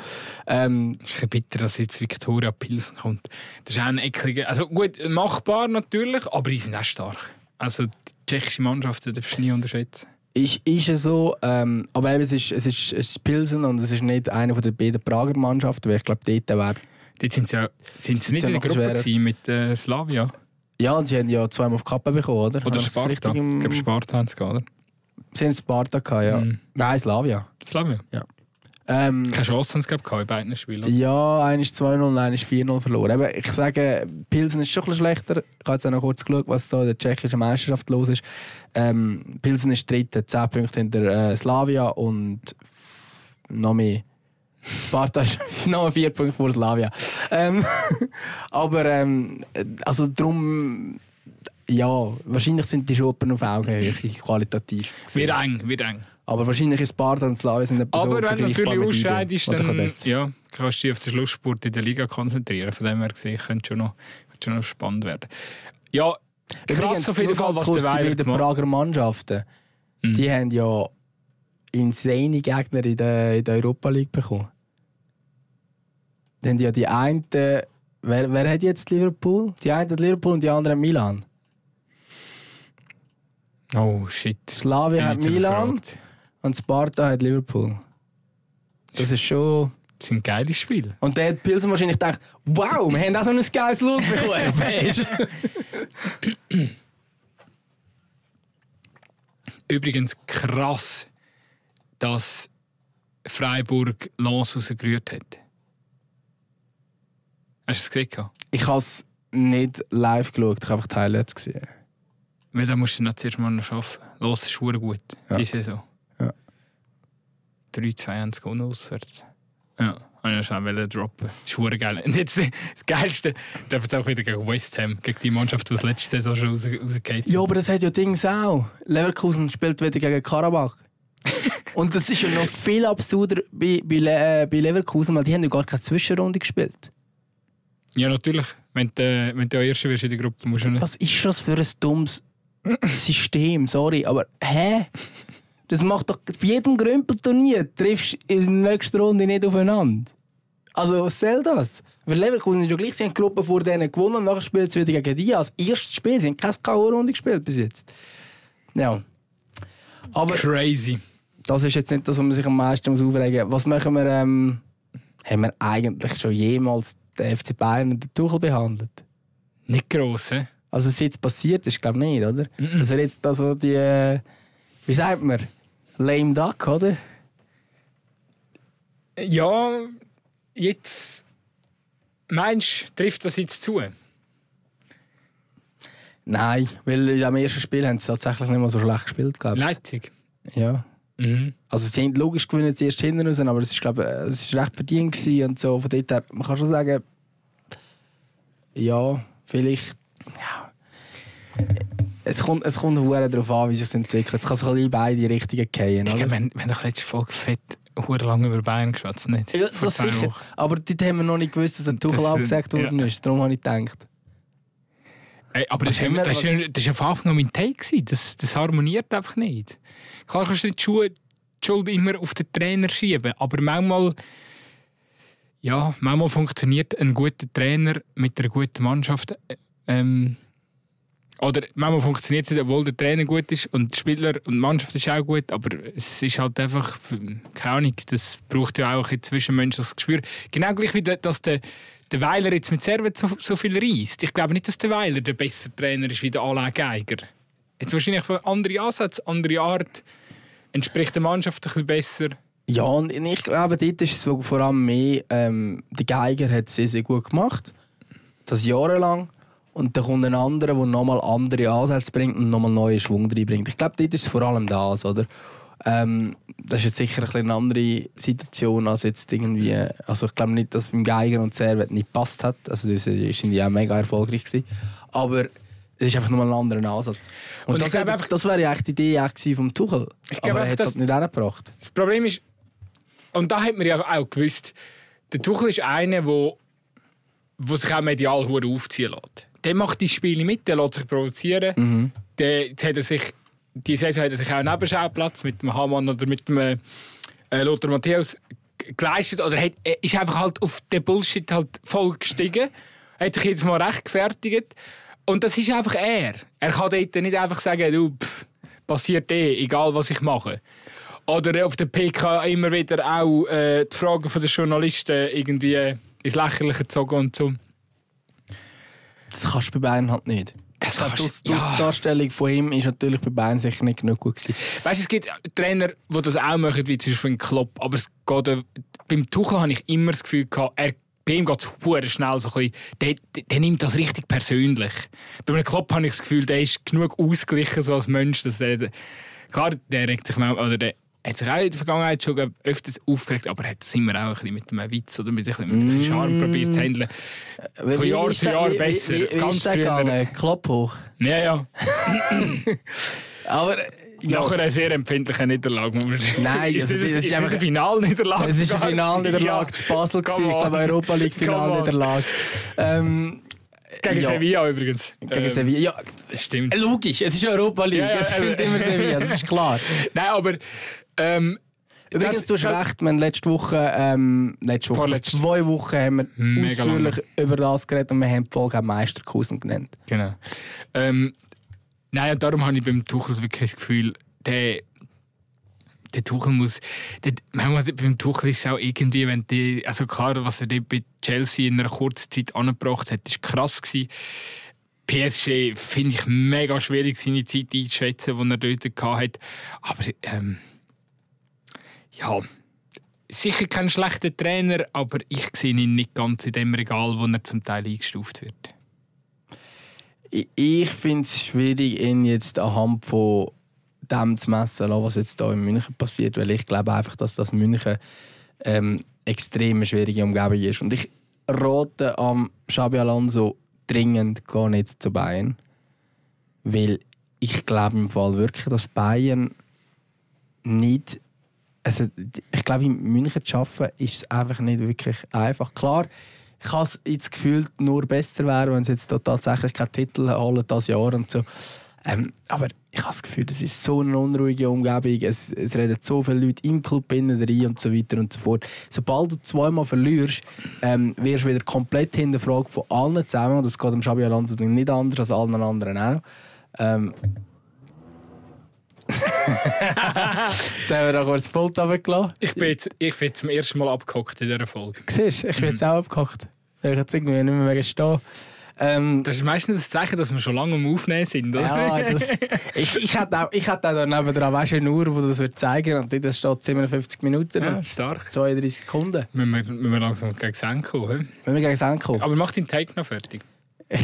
Ähm, Es ist ein bitter, dass jetzt Victoria Pilsen kommt. Das ist auch ein ekliger... Also gut, machbar natürlich, aber die sind auch stark. Also die tschechische Mannschaft darfst du nie unterschätzen. Ist, ist es so, ähm, aber eben, es ist, es, ist, es ist Pilsen und es ist nicht eine von der beiden Prager Mannschaften, weil ich glaube, dort wäre... Dort sind sie ja, sind sie nicht ja in der Gruppe mit äh, Slavia. Ja, und sie haben ja zweimal auf die Kappe bekommen, oder? Oder Sparta. richtig im- Ich glaube, Sparta haben sie gehabt, oder? Sie haben Sparta gehabt, ja. Mhm. Nein, Slavia. Slavia. Ähm, Keine Chance haben sie gehabt in beiden Spielen. Ja, einer ist 2-0 und einer ist 4-0 verloren. Eben, ich sage, Pilsen ist schon ein bisschen schlechter. Ich habe jetzt auch noch kurz geschaut, was da in der tschechischen Meisterschaft los ist. Ähm, Pilsen ist dritter, 10 Punkte hinter äh, Slavia und noch mehr. Sparta ist noch 4 Punkte vor Slavia. Ähm, aber ähm, also darum, ja, wahrscheinlich sind die Schuppen auf Augenhöhe, qualitativ. gesehen. Wird eng, wird eng. Aber wahrscheinlich ist Sparta und Slavia sind Aber wenn du natürlich ausscheidest, dann ja, kannst du dich auf den Schlussspurt in der Liga konzentrieren. Von dem her gesehen könnte schon noch, könnte schon noch spannend werden. Ja, krass auf jeden Fall, was der die Weiler gemacht Prager Mannschaften, Mhm. die haben ja insane Gegner in der, in der Europa League bekommen. Die haben ja die einen, wer, wer hat jetzt Liverpool? Die einen hat Liverpool und die anderen Milan. Oh shit. Slavia hat Milan gefragt. Und Sparta hat Liverpool. Das ist schon... Das sind geile Spiele. Und dann hat Pilsen wahrscheinlich gedacht, wow, wir haben auch so ein geiles Los bekommen. Übrigens krass, dass Freiburg Lens rausgerührt hat. Hast du es gesehen? ich habe es nicht live geschaut, ich habe einfach die Highlights gesehen. Weil da musst du zuerst mal noch arbeiten. Los ist verdammt gut, Ja. die Saison. Ja. 3-2 haben sie gewonnen auswärts. Ja, habe ich schnell wollen droppen. Das ist geil. Und jetzt das Geilste, darf jetzt auch wieder gegen West Ham, gegen die Mannschaft, die das letzte Saison schon raus, rausgeht. Ja, aber das hat ja Dings auch. Leverkusen spielt wieder gegen Karabach. Und das ist ja noch viel absurder bei, bei, äh, bei Leverkusen, weil die haben ja gar keine Zwischenrunde gespielt. Ja, natürlich. Wenn du, äh, wenn du auch Erster wirst in der Gruppe, musst du nicht. Was ist das für ein dummes System? Sorry, aber hä? Das macht doch bei jedem Grümpelturnier triffst du in der nächsten Runde nicht aufeinander. Also was soll das? Weil Leverkusen ist ja gleich, sie haben die Gruppe vor denen gewonnen und nachher spielt sie wieder gegen die. Als erstes Spiel, sie haben keine K.O.-Runde gespielt bis jetzt. Ja. Aber Crazy. das ist jetzt nicht das, was man sich am meisten muss aufregen muss. Was machen wir, ähm, haben wir eigentlich schon jemals den FC Bayern und den Tuchel behandelt? Nicht gross, hä? Also, was jetzt passiert ist, glaube ich nicht, oder? Dass er jetzt da so die, äh, wie sagt man, lame duck, oder? Ja, jetzt. Meinst du, trifft das jetzt zu? Nein, weil am ersten Spiel haben sie tatsächlich nicht mal so schlecht gespielt, glaube ich. Leipzig. Ja. Mhm. Also sie haben logisch gewinnen sie erst hinten raus, aber es ist, glaube es ist recht verdient gewesen und so. Von dort her, man kann schon sagen, ja, vielleicht, ja. Es kommt, es kommt verdammt darauf an, wie sich entwickelt. Es kann sich ein bisschen in beide Richtungen gehen, Ich glaube, wir haben wir haben doch letzte Folge fett hure lange über Bayern geschwätzt, nicht? Ja, das sicher. Wochen. Aber dort haben wir noch nicht gewusst, dass der Tuchel Das, abgesagt worden ja. ist. Darum habe ich gedacht. Ey, aber das, Was haben wir, haben wir- das, ist, das ist von Anfang an mein Take. gewesen. Das, das harmoniert einfach nicht. Klar kannst du nicht die Schuhe- die Schuld immer auf den Trainer schieben, aber manchmal, ja, manchmal funktioniert ein guter Trainer mit einer guten Mannschaft. äh, Ähm, oder manchmal funktioniert es nicht, obwohl der Trainer gut ist und die Spieler und die Mannschaft ist auch gut, aber es ist halt einfach, keine Ahnung, das braucht ja auch ein zwischenmenschliches Gespür. Genau gleich wie dass der, der Weiler jetzt mit Servet so, so viel reist. Ich glaube nicht, dass der Weiler der bessere Trainer ist wie der Alain Geiger. Jetzt wahrscheinlich andere Ansätze, andere Art, entspricht der Mannschaft ein bisschen besser. Ja, und ich glaube, dort ist es vor allem mehr, ähm, der Geiger hat es sehr, sehr gut gemacht. Das jahrelang. Und dann kommt ein anderer, der nochmal andere Ansätze bringt und nochmal neuen Schwung reinbringt. Ich glaube, dort ist es vor allem das, oder? Ähm, das ist jetzt sicher ein eine andere Situation als jetzt irgendwie. Also ich glaube nicht, dass es beim Geiger und Servet nicht gepasst hat. Also das sind ja auch mega erfolgreich gewesen. Aber es ist einfach nochmal ein anderer Ansatz. Und, Und das, hat- einfach- das wäre ja echt die Idee auch vom Tuchel. Ich glaube Aber er hat es halt nicht hergebracht. Das Problem ist, und da hat man ja auch gewusst, der Tuchel ist einer, der wo sich auch medial aufziehen lässt. Der macht die Spiele mit, der lässt sich provozieren. Mhm. Der, jetzt hat er sich, die Saison hat er sich auch einen Nebenschauplatz mit dem Hamann oder mit dem äh, Lothar Matthäus geleistet. Oder hat, er ist einfach halt auf den Bullshit halt voll gestiegen. Hat sich jetzt mal rechtfertigt. Und das ist einfach er. Er kann dort nicht einfach sagen, du, pff, passiert eh, egal was ich mache. Oder auf der PK immer wieder auch äh, die Fragen der Journalisten irgendwie ins Lächerliche gezogen und so. Das kannst du bei Bayern halt nicht. Das Die kannst die Darstellung von ihm ist natürlich bei Bayern sicher nicht genug gut gewesen. Weißt, es gibt Trainer, die das auch machen, wie zum Beispiel ein Klopp. Aber es geht, äh, beim Tuchel habe ich immer das Gefühl gehabt, er, bei ihm geht es schnell so ein bisschen, der, der, der nimmt das richtig persönlich. Bei einem Klopp habe ich das Gefühl, der ist genug ausgeglichen so als Mensch, dass der, klar, der regt sich mal, oder der hat sich auch in der Vergangenheit schon öfters aufgeregt, aber er hat es immer auch ein bisschen mit einem Witz oder mit ein bisschen mit einem Charme probiert zu handeln. Von Jahr zu Jahr besser. Wie, wie, wie Ganz früher-? Klopp hoch. Ja, ja. Aber äh, ja, Nachher eine sehr empfindliche Niederlage. Nein, ist also das, das ist ist einfach- eine Finalniederlage. es ist eine Finalniederlage gewesen. zu Basel, gewesen, on. Europa League. Finalniederlage. Ähm, Gegen Ja. Sevilla übrigens. gegen Ähm, Sevilla. Ja, Stimmt. logisch, es ist Europa League, Ja, ja, es aber- gewinnt immer Sevilla, das ist klar. Nein, aber ähm, Übrigens, du hast recht, wir haben letzte Woche, ähm, letzte Woche, Vorletzte. zwei Wochen haben wir Mega ausführlich über das geredet und wir haben die Folge auch Meisterkusen genannt. genau. Ähm, nein, und darum habe ich beim Tuchel wirklich das Gefühl, der, der Tuchel muss. Der, manchmal beim Tuchel ist es auch irgendwie, wenn die. Also klar, was er bei Chelsea in einer kurzen Zeit angebracht hat, ist krass gewesen. PSG finde ich mega schwierig, seine Zeit einzuschätzen, die er dort hatte. Aber ähm, ja, sicher kein schlechter Trainer, aber ich sehe ihn nicht ganz in dem Regal, wo er zum Teil eingestuft wird. Ich, finde es schwierig, ihn jetzt anhand von dem zu messen, was jetzt hier in München passiert, weil ich glaube einfach, dass das München ähm, extrem schwierige Umgebung ist. Und ich rate am Xabi Alonso dringend gar nicht zu Bayern, weil ich glaube im Fall wirklich, dass Bayern nicht also, ich glaube, in München zu arbeiten, ist es einfach nicht wirklich einfach. Klar, ich habe es jetzt gefühlt nur besser wäre, wenn sie jetzt tatsächlich keinen Titel holen das Jahr und so. Ähm, aber ich habe das Gefühl, es ist so eine unruhige Umgebung. Es, es reden so viele Leute im Club innen rein und so weiter und so fort. Sobald du zweimal verlierst, ähm, wirst du wieder komplett hinterfragt von allen zusammen. Das geht dem Xabi Alonso nicht anders als allen anderen auch. Ähm, Jetzt haben wir noch kurz das Pult runtergelassen. Ich bin, jetzt, ich bin jetzt zum ersten Mal abgehockt in dieser Folge. Siehst du, ich bin jetzt auch abgehackt. Ich jetzt irgendwie nicht mehr stehen. Ähm, Das ist meistens ein Zeichen, dass wir schon lange am Aufnehmen sind, oder? ja, das, ich, ich hätte auch, ich hätte auch da nebendran weißt, eine Uhr, die das wird zeigen und dort steht 57 Minuten Ja, stark. 32 Sekunden. Müssen wir, müssen wir langsam gegen das Ende kommen. Wenn wir gegen das Ende kommen. Aber mach deinen Take noch fertig.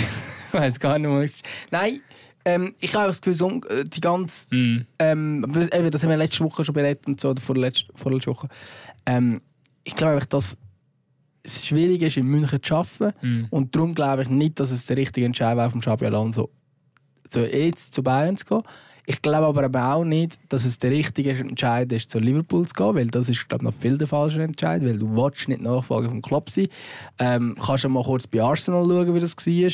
Ich weiß gar nicht, ist. Nein, ähm, ich habe das Gefühl, so, äh, die ganze Mm. ähm, eben, das haben wir letzte Woche schon beredet und so, oder vorletzte, vorletzte Woche. Ähm, ich glaube einfach, dass es schwierig ist, in München zu arbeiten. Mm. Und darum glaube ich nicht, dass es der richtige Entscheid wäre, vom Xabi Alonso so jetzt zu Bayern zu gehen. Ich glaube aber auch nicht, dass es der richtige Entscheid ist, zu Liverpool zu gehen, weil das ist, glaube ich, noch viel der falsche Entscheid, weil du willst nicht Nachfolger vom Klopp sein. Ähm, kannst du mal kurz bei Arsenal schauen, wie das war,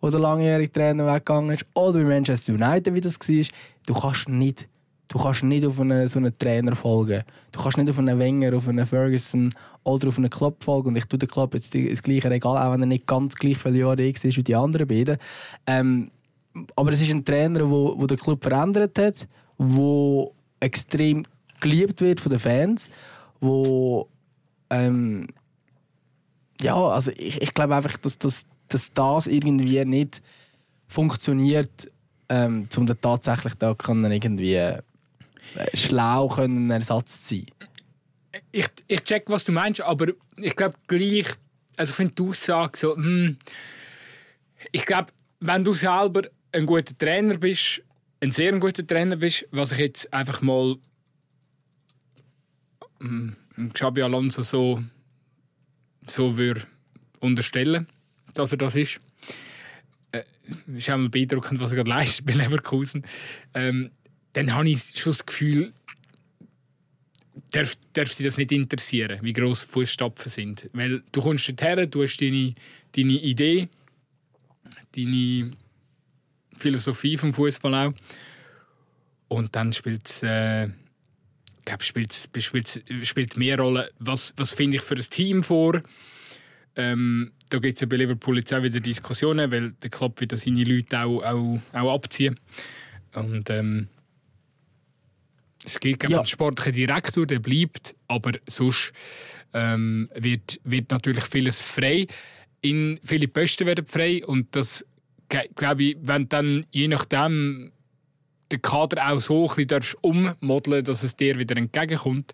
wo der langjährige Trainer weggegangen ist, oder bei Manchester United, wie das war. Du kannst nicht, du kannst nicht auf einen, so einen Trainer folgen. Du kannst nicht auf einen Wenger, auf einen Ferguson oder auf einen Klopp folgen. Und ich tue den Klopp jetzt das gleiche Regal, auch wenn er nicht ganz gleich viele Jahre ist wie die anderen beiden. Ähm, aber es ist ein Trainer, der wo, wo den Club verändert hat, wo extrem geliebt wird von den Fans, wo ähm, ja, also ich, ich glaube einfach, dass, dass, dass das irgendwie nicht funktioniert, ähm, um dann tatsächlich da können irgendwie äh, schlau können Ersatz zu sein. Ich, ich check, was du meinst, aber ich glaube gleich, also ich finde die Aussage so, hm, ich glaube, wenn du selber ein guter Trainer bist, ein sehr guter Trainer bist, was ich jetzt einfach mal hm, Xabi Alonso so, so würde unterstellen, dass er das ist. Äh, ist auch beeindruckend, was er gerade leistet bei Leverkusen. Ähm, dann habe ich schon das Gefühl, darf, darf sie das nicht interessieren, wie gross Fußstapfen sind. Weil du kommst dorthin, du hast deine, deine Idee, deine Philosophie vom Fußball auch. Und dann spielt es äh, glaube, spielt, spielt, spielt mehr Rolle, was, was finde ich für ein Team vor. Ähm, da gibt es ja bei Liverpool jetzt auch wieder Diskussionen, weil der Club wieder seine Leute auch, auch, auch abziehen. Und ähm, es gibt ja. einen sportlichen Direktor, der bleibt, aber sonst ähm, wird, wird natürlich vieles frei. In, viele Posten werden frei und das glaube ich, wenn dann je nachdem der Kader auch so ein bisschen ummodeln dass es dir wieder entgegenkommt,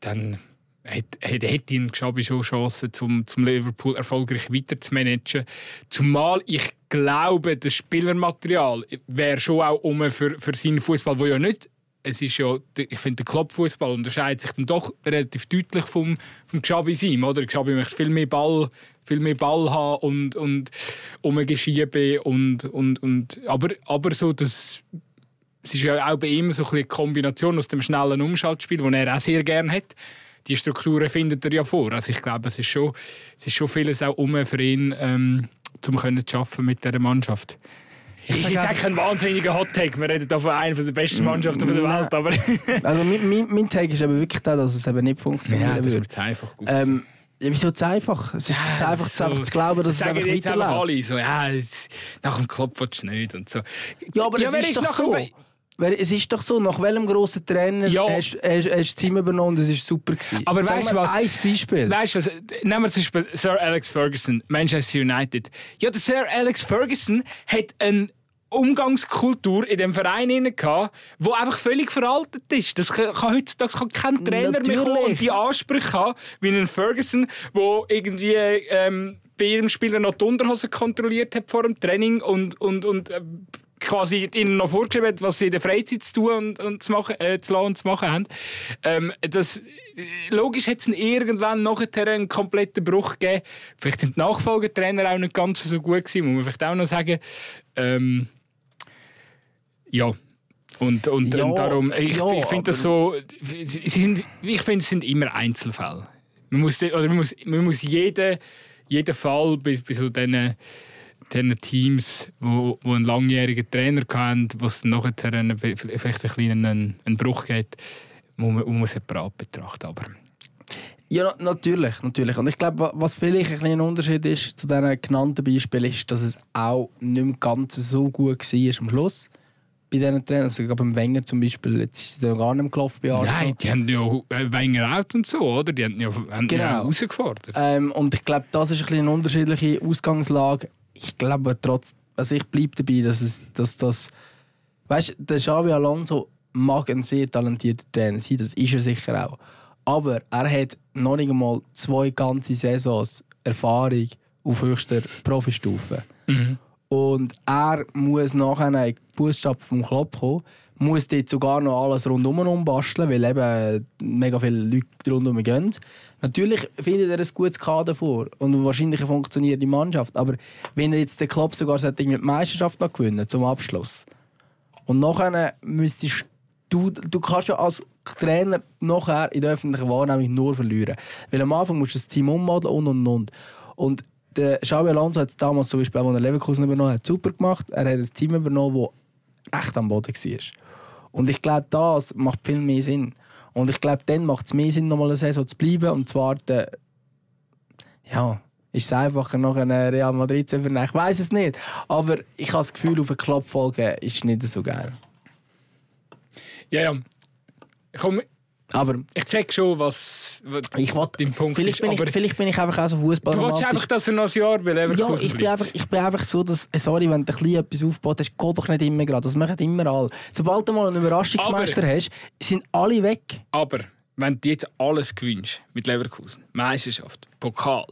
dann hätte hat, ihn Xabi schon Chancen, zum, zum Liverpool erfolgreich weiter zu managen. Zumal ich glaube, das Spielermaterial wäre schon auch um für, für seinen Fußball, wo ja nicht es ist ja, ich finde, der Clubfußball unterscheidet sich dann doch relativ deutlich vom, vom Xabi Sim, oder? Xabi möchte viel mehr Ball, viel mehr Ball haben und, und umgeschieben und, und, und, aber, aber so das, es ist ja auch bei ihm so eine Kombination aus dem schnellen Umschaltspiel, das er auch sehr gerne hat. Die Strukturen findet er ja vor. Also ich glaube, es ist schon, es ist schon vieles auch um für ihn, ähm, um zu arbeiten mit dieser Mannschaft. Ich ist jetzt eigentlich ein wahnsinniger Hot-Take. Wir reden hier von einer der besten Mannschaften der Welt. Aber also mein, mein, mein Take ist aber wirklich der, dass es eben nicht funktioniert. Ja, das wird einfach gut. Ähm, ja, wieso zu einfach? Es ist ja, zu einfach, so, einfach zu glauben, dass es einfach weiterläuft. einfach alle so, ja, nach dem Klopf willst du nicht und so. Ja, aber ja, es ist doch so. Es ist doch so, nach welchem grossen Trainer ja. hast du das Team übernommen und es war super. Gewesen. Aber Sag weißt du was? Ein Beispiel. Weißt du was? Nehmen wir zum Beispiel Sir Alex Ferguson, Manchester United. Ja, der Sir Alex Ferguson hat einen Umgangskultur in dem Verein gehabt, wo einfach völlig veraltet ist. Das kann, heutzutage kann kein Trainer Natürlich. mehr kommen und die Ansprüche haben, wie ein Ferguson, wo irgendwie ähm, bei jedem Spieler noch die Unterhose kontrolliert hat vor dem Training und, und, und äh, quasi ihnen noch vorgeschrieben hat, was sie in der Freizeit zu tun und, und zu, machen, äh, zu lassen und zu machen haben. Ähm, das, logisch hat es irgendwann nachher einen kompletten Bruch gegeben. Vielleicht sind die Nachfolgetrainer auch nicht ganz so gut gewesen, muss man vielleicht auch noch sagen. Ähm, ja. Und, und, ja, und darum, ich, ja, ich finde das so, sie sind, ich finde, es sind immer Einzelfälle. Man muss, oder man muss, man muss jeden, jeden Fall bei, bei so diesen, diesen Teams, wo, wo einen langjährigen Trainer hatten, wo es nachher einen, vielleicht einen kleinen einen Bruch gibt, muss man, muss man separat betrachten. Aber ja, natürlich, natürlich. Und ich glaube, was vielleicht ein kleiner Unterschied ist zu diesen genannten Beispielen, ist, dass es auch nicht mehr ganz so gut war am Schluss bei diesen Trainern. Also, beim Wenger zum Beispiel, jetzt ist es gar nicht gelaufen bei Arsenal. Nein, die haben ja äh, Wenger out und so, oder? Die haben ja, haben genau. ja herausgefordert. Ähm, und ich glaube, das ist ein eine unterschiedliche Ausgangslage. Ich glaube trotz, also ich bleibe dabei, dass, es, dass das, weißt, der Xavi Alonso mag ein sehr talentierter Trainer sein, das ist er sicher auch. Aber er hat noch nicht einmal zwei ganze Saisons Erfahrung auf höchster Profistufe. Mhm. Und er muss nachher in Fußstapfen vom Klopp kommen, muss dort sogar noch alles rundum umbasteln, weil eben mega viele Leute rundum gehen. Natürlich findet er ein gutes Kader vor und wahrscheinlich funktioniert die Mannschaft. Aber wenn er jetzt den Klopp sogar die Meisterschaft noch gewinnen zum Abschluss und nachher müsstest du, du kannst ja als Trainer nachher in der öffentlichen Wahrnehmung nur verlieren. Weil am Anfang musst du das Team ummodeln und und und. Und der Xabi Alonso hat es damals zum Beispiel, als er Leverkusen übernommen hat, super gemacht. Er hat ein Team übernommen, das echt am Boden war. Und ich glaube, das macht viel mehr Sinn. Und ich glaube, dann macht es mehr Sinn, nochmal eine Saison zu bleiben und zu warten. Ja, ist es einfacher, noch eine Real Madrid zu übernehmen. Ich weiß es nicht. Aber ich habe das Gefühl, auf eine Klappfolge ist nicht so geil. Ja, ja. Ich komme aber ich check schon, was ich will, dein Punkt vielleicht ist. Bin ich, vielleicht bin ich einfach auch so Fußball. Du willst einfach, dass er noch ein Jahr bei Leverkusen Ja, ich bin, einfach, ich bin einfach so, dass, äh, sorry, wenn du ein bisschen etwas aufbaut hast, geht doch nicht immer gerade. Das machen immer alle. Sobald du mal einen Überraschungsmeister aber, hast, sind alle weg. Aber wenn du jetzt alles gewinnst mit Leverkusen, Meisterschaft, Pokal,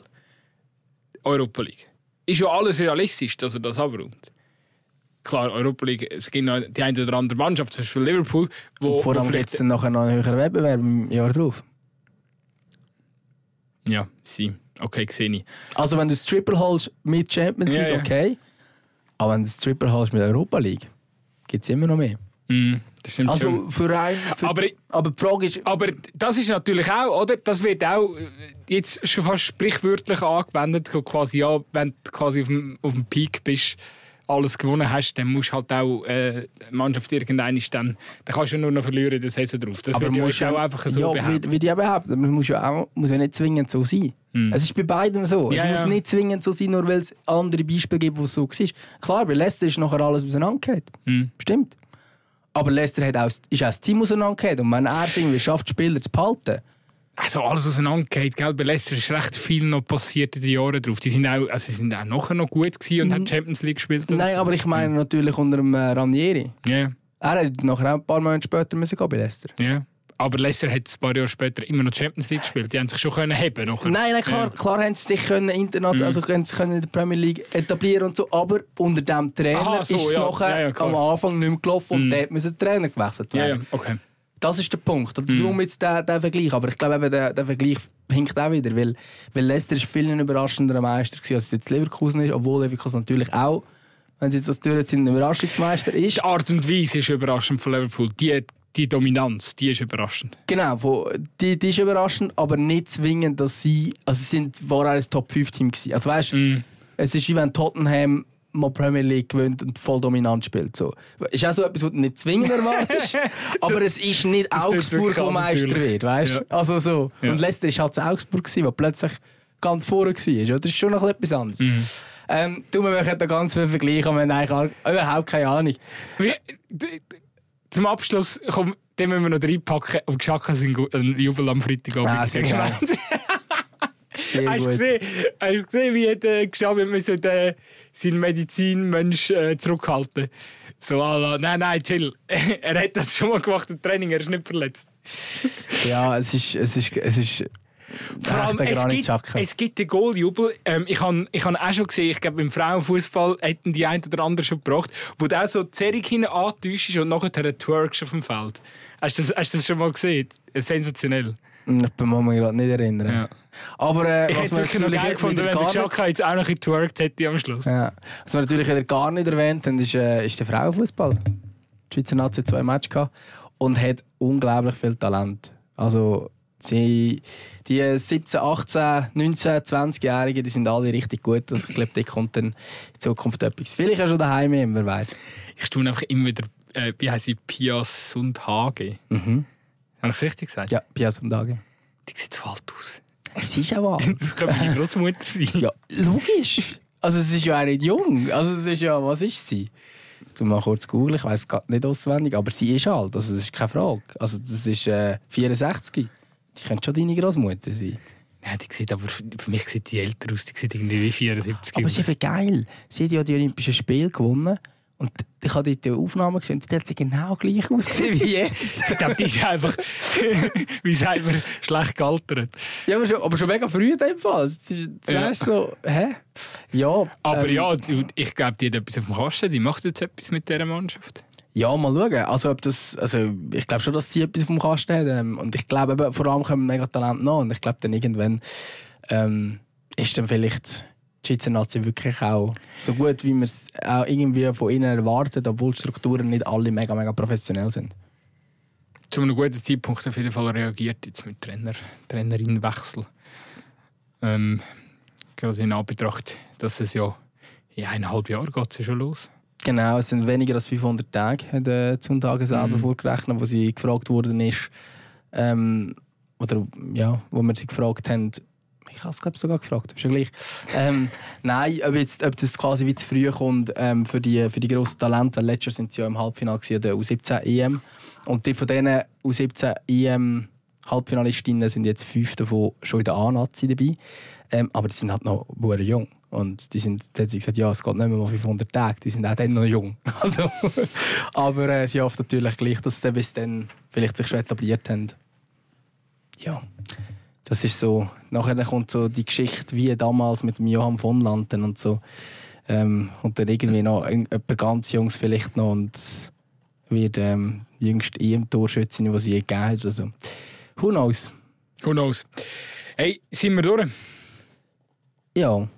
Europa League, ist ja alles realistisch, dass er das abrundet klar, Europa League, es gibt noch die eine oder andere Mannschaft, zum Beispiel Liverpool, wo, Und vor allem gibt es dann nachher noch einen höheren Wettbewerb im Jahr drauf. Ja, sie. Okay, sehe ich. Also wenn du das Triple holst mit Champions League, ja, ja. okay. Aber wenn du das Triple holst mit Europa League, gibt es immer noch mehr. Mm, Also schon. für einen. Für, Aber- aber die Frage ist. Aber das ist natürlich auch, oder? Das wird auch äh, jetzt schon fast sprichwörtlich angewendet. Quasi, ja, wenn du quasi auf dem, auf dem Peak bist, alles gewonnen hast, dann musst du halt auch äh, die Mannschaft irgendein ist dann, dann kannst du nur noch verlieren der Saison drauf. Das wird ja auch einfach so ja, behaupten. wie, wie die behaupten, man muss ja auch muss ja nicht zwingend so sein. Es ist bei beiden so. Ja, es muss ja. nicht zwingend so sein, nur weil es andere Beispiele gibt, wo es so war. Klar, bei Leicester ist nachher alles auseinandergefallen. Mhm. Stimmt. Aber Leicester hat auch, ist auch das Team auseinandergefallen. Und wenn er es irgendwie schafft, Spieler zu behalten, Also alles auseinandergeht, gell? Bei Leicester ist recht viel noch passiert in den Jahren drauf. Die sind auch, also sie sind auch nachher noch gut gewesen und haben Champions League gespielt. und Nein, so. aber ich meine natürlich unter dem äh, Ranieri. Ja, Er hätte nachher auch ein paar Monate später müssen gehen bei Leicester. ja. Aber Leicester hat ein paar Jahre später immer noch Champions League gespielt. Die haben sich schon können heben nachher. Nein, nein, klar, Ja. klar haben sie sich können international, Mhm. also können sie können in der Premier League etablieren und so, aber unter dem Trainer Aha, so, ist es ja. nachher Ja, am Anfang nicht mehr gelaufen und Mhm. dort müssen Trainer gewechselt werden. ja, okay. Das ist der Punkt. Mhm. Darum jetzt der, der Vergleich. Aber ich glaube, eben, der, der Vergleich hinkt auch wieder, weil, weil Leicester ist viel ein überraschender Meister gewesen, als es jetzt Leverkusen ist, obwohl Leverkusen natürlich auch, wenn sie jetzt das durchziehen, ein Überraschungsmeister ist. Die Art und Weise ist überraschend von Liverpool. Die, die Dominanz, die ist überraschend. Genau, wo, die, die ist überraschend, aber nicht zwingend, dass sie, also sie sind vorher ein Top-5-Team gewesen. Also weißt, Mm. es ist wie wenn Tottenham mal Premier League gewinnt und voll dominant spielt. So. Ist auch so etwas, was du nicht zwingend erwartest, aber es ist nicht Das Augsburg, der Meister wird, weißt? Ja. Also so. Ja. Und Leicester ist halt Augsburg wo plötzlich ganz vorne war. Oder? Das ist schon noch etwas anderes. Mhm. Ähm, du, wir möchten da ganz viel vergleichen, aber wir haben eigentlich überhaupt keine Ahnung. Wie, zum Abschluss, komm, den müssen wir noch reinpacken. Auf Geschacka sind ein Jubel am Freitagabend. Ah, Hast du gesehen, hast gesehen wie der Geschabi müssen den, seinen Medizinmensch äh, zurückhalten So, ala, nein, nein, chill. er hat das schon mal gemacht im Training, er ist nicht verletzt. Ja, es ist, es ist, es ist Vor allem, es gibt, es gibt den Goaljubel. Ähm, ich habe ich han auch schon gesehen, ich glaube, im Frauenfußball hätten die ein oder andere schon gebracht, wo auch so die Zerrig hinten antäuschst und nachher twerkst auf dem Feld. Hast du das, hast du das schon mal gesehen? Sensationell. Ich muss mich gerade nicht erinnern. Ja. Aber äh, Ich was hätte es wir wirklich noch geil gefunden, wenn der Chaka jetzt auch noch getwerkt hätte am Schluss. Ja. Was wir natürlich wieder gar nicht erwähnt haben, ist, äh, ist der Frauenfußball. Die Schweizer Nazi zwei Matches gehabt und hat unglaublich viel Talent. Also sie, die 17, 18, 19, 20-Jährigen, die sind alle richtig gut. Also ich glaube, da kommt dann in Zukunft etwas. Vielleicht auch schon daheim, wer weiß. Ich staune einfach immer wieder, äh, wie heisst sie, Pia Sundhage. Mhm. Habe ich es richtig gesagt? Ja, Pias am Tage. Die sieht so alt aus. Es ist auch wahr. Das könnte meine Großmutter sein. Ja, logisch. Also es ist ja auch nicht jung. Also es ist ja, was ist sie? Du mal kurz googeln, ich weiß es gerade nicht auswendig, aber sie ist alt, also das ist keine Frage. Also das ist äh, 64. Die könnte schon deine Großmutter sein. Nein, die sieht aber, für mich sieht die älter aus. Die sieht irgendwie wie 74 Aber aus. es ist eben geil. Sie hat ja die Olympischen Spiele gewonnen und ich habe dort die Aufnahme gesehen und die hat sie genau gleich ausgesehen wie jetzt. Ich glaube, die ist einfach, wie sagt man, schlecht gealtert. ja, aber schon, aber schon mega früh in dem Fall. Ist Ja. zuerst so, hä? Ja, Aber ähm, ja, ich glaube, die hat etwas auf dem Kasten. Die macht jetzt etwas mit dieser Mannschaft. Ja, mal schauen. Also, ob das, also, ich glaube schon, dass sie etwas vom Kasten hat. Ähm, und ich glaube, vor allem kommen mega Talent nach. Und ich glaube, dann irgendwann ähm, ist dann vielleicht die Schweizer Nazi wirklich auch so gut, wie man es auch irgendwie von ihnen erwartet, obwohl die Strukturen nicht alle mega, mega professionell sind. Zu einem guten Zeitpunkt auf jeden Fall reagiert jetzt mit Trainer, Trainerinnenwechsel. Ähm, gerade in Anbetracht, dass es ja in eineinhalb Jahren geht es schon los. Genau, es sind weniger als 500 Tage, hat äh, Zundage selber Mhm. vorgerechnet, wo sie gefragt worden ist. Ähm, oder ja, wo wir sie gefragt haben, ich habe es glaube sogar gefragt, ist ja gleich. Ähm, nein, ob, jetzt, ob das quasi wie zu früh kommt ähm, für die, für die grossen Talente, letztes sind sie ja im Halbfinale gewesen, der U17 EM. Und die von diesen U17 EM Halbfinalistinnen sind jetzt fünf davon schon in der A-Nazi dabei. Ähm, aber die sind halt noch sehr jung. Und die sind, da sie gesagt, ja, es geht nicht mehr mal 500 Tage, die sind auch dann noch jung. Also, aber äh, sie hofft natürlich gleich, dass sie bis dann vielleicht sich schon etabliert haben. Ja, das ist so. Nachher kommt so die Geschichte wie damals mit dem Johann von Lanten und so. Ähm, und dann irgendwie noch ein- jemand ganz Jungs vielleicht noch und wird ähm, die jüngste EM-Torschützin, die sie je gegeben hat. Also, who knows? Who knows? Hey, sind wir durch? Ja,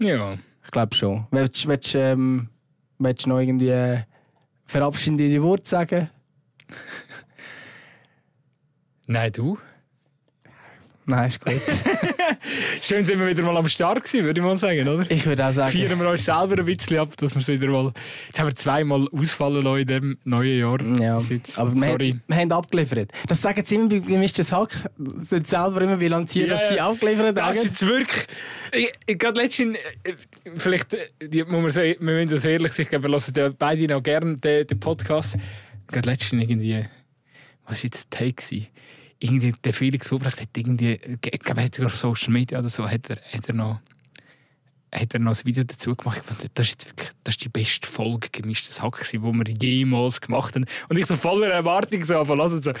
Ja. ich glaube schon. Willst, willst, ähm, willst du noch irgendwie äh, verabschiedende Worte sagen? Nein, du? Nein, ist gut. Schön sind wir wieder mal am Start gewesen, würde ich mal sagen, oder? ich würde auch sagen. Feiern wir uns selber ein bisschen ab, dass wir es wieder mal... Jetzt haben wir zweimal ausfallen lassen in diesem neuen Jahr. Ja, jetzt. aber wir, Sorry. haben- wir haben abgeliefert. Das sagen sie immer bei gemischtes Hack. Sie selber immer bilanzieren, Ja, dass sie abgeliefert Das ist haben. jetzt wirklich. Ich, ich, gerade letztens, äh, vielleicht äh, die, muss man sagen, wir müssen das ehrlich sein, ich glaube, wir hören beide noch gerne den, den Podcast. Gerade letztens irgendwie, was war jetzt der Take? Irgendwie, der Felix Hubrecht hat irgendwie, ich glaube, er hat sogar auf Social Media oder so, hat er, hat er noch. Hat er noch ein Video dazu gemacht? Ich fand, das ist jetzt wirklich das ist die beste Folge gemischtes Hack, die wir jemals gemacht haben. Und ich so voller Erwartung so verlassen so,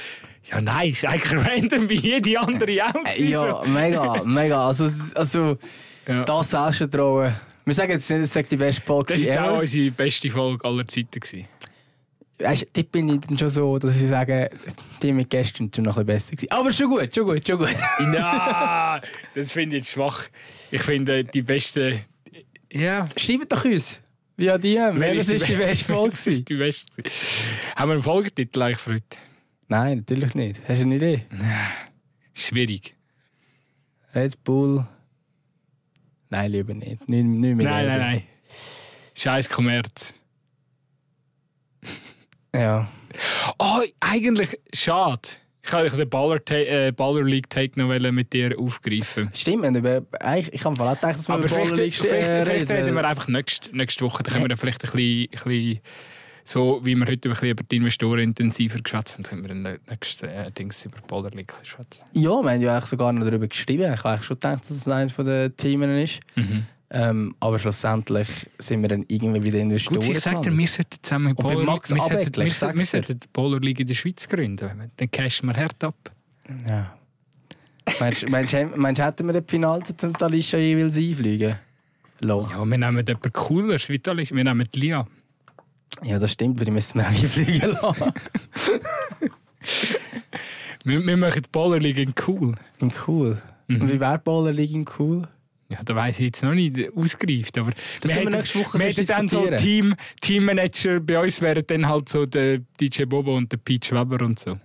ja nein, ist eigentlich random wie jede andere auch. Äh, Ja, mega, mega. Also, also so. Ja. das Selbstvertrauen. Wir sagen jetzt nicht, es sei die beste Folge Das war auch unsere beste Folge aller Zeiten. Gewesen. Weißt, du, dort bin ich dann schon so, dass ich sage, die mit gestern schon noch ein bisschen besser gewesen. Aber schon gut, schon gut, schon gut. Nein, das finde ich jetzt schwach. Ich finde die beste. Ja, Schreibt doch uns. Via DM. Welches ist die beste Folge? Ist die beste. Haben wir einen Folgetitel eigentlich für heute? Nein, natürlich nicht. Hast du eine Idee? Schwierig. Red Bull. Nein, lieber nicht. Nicht, nicht mehr Nein, nein, nein. Scheiß Kommerz. Ja. Oh, eigentlich schade. Ich wollte den Baller, äh, Baller League Take noch mit dir aufgreifen. Stimmt, eigentlich, ich habe auch gedacht, dass wir Aber Baller League vielleicht, äh, vielleicht reden wir einfach nächste, nächste Woche. Dann können wir dann vielleicht ein bisschen, ein bisschen so wie wir heute ein bisschen über die Investoren intensiver geschwätzt haben, können wir nächstes äh, Dings über Baller League schwätzen. Ja, wir haben ja eigentlich sogar noch darüber geschrieben. Ich habe eigentlich schon gedacht, dass es eines der Themen ist. Mhm. Ähm, aber schlussendlich sind wir dann irgendwie wieder Investoren. Gut, ich sage dir, wir sollten zusammen bei Baller, Max wir sollten, wir, sag's wir sollten die Baller League in der Schweiz gründen. Dann cashen wir hart ab. Ja. meinst, du- meinst, meinst, hätten wir die Finals zum Talisha jeweils einfliegen? Lo. Ja, wir nehmen jemanden cooleres, wie das ist. Wir nehmen die Lia. Ja, das stimmt, weil die müssten wir auch einfliegen lassen. Wir, wir machen die Baller League in cool. In cool. Mhm. Und wie wäre Baller League in cool? Ja, da weiss ich jetzt noch nicht ausgereift. Aber Das wir nächste Woche wir hätten dann so. Team, Teammanager. Bei uns wären dann halt so der DJ Bobo und der Peach Weber und so.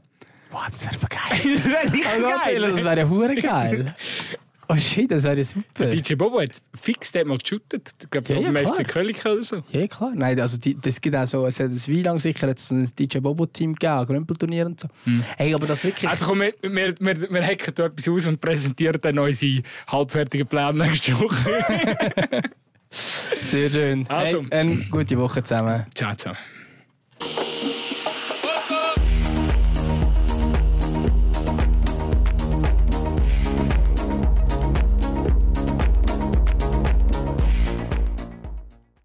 Boah, das wäre aber geil. das wäre nicht Also, erzählen, das wäre ja geil. Oh shit, das wäre ja super. DJ Bobo hat fix dort mal geshootet. Ich glaube, Ja, ja, klar. FC Köln oder so. Ja, klar. Nein, also die, das gibt auch so, es hat wie lang sicher so ein DJ Bobo-Team gegeben, Grümpelturnier und so. Hey, aber das wirklich... Also komm, wir, wir, wir, wir hacken da etwas aus und präsentieren dann unsere halbfertigen Pläne nächste Woche. sehr schön. Also. Hey, eine gute Woche zusammen. Ciao, ciao.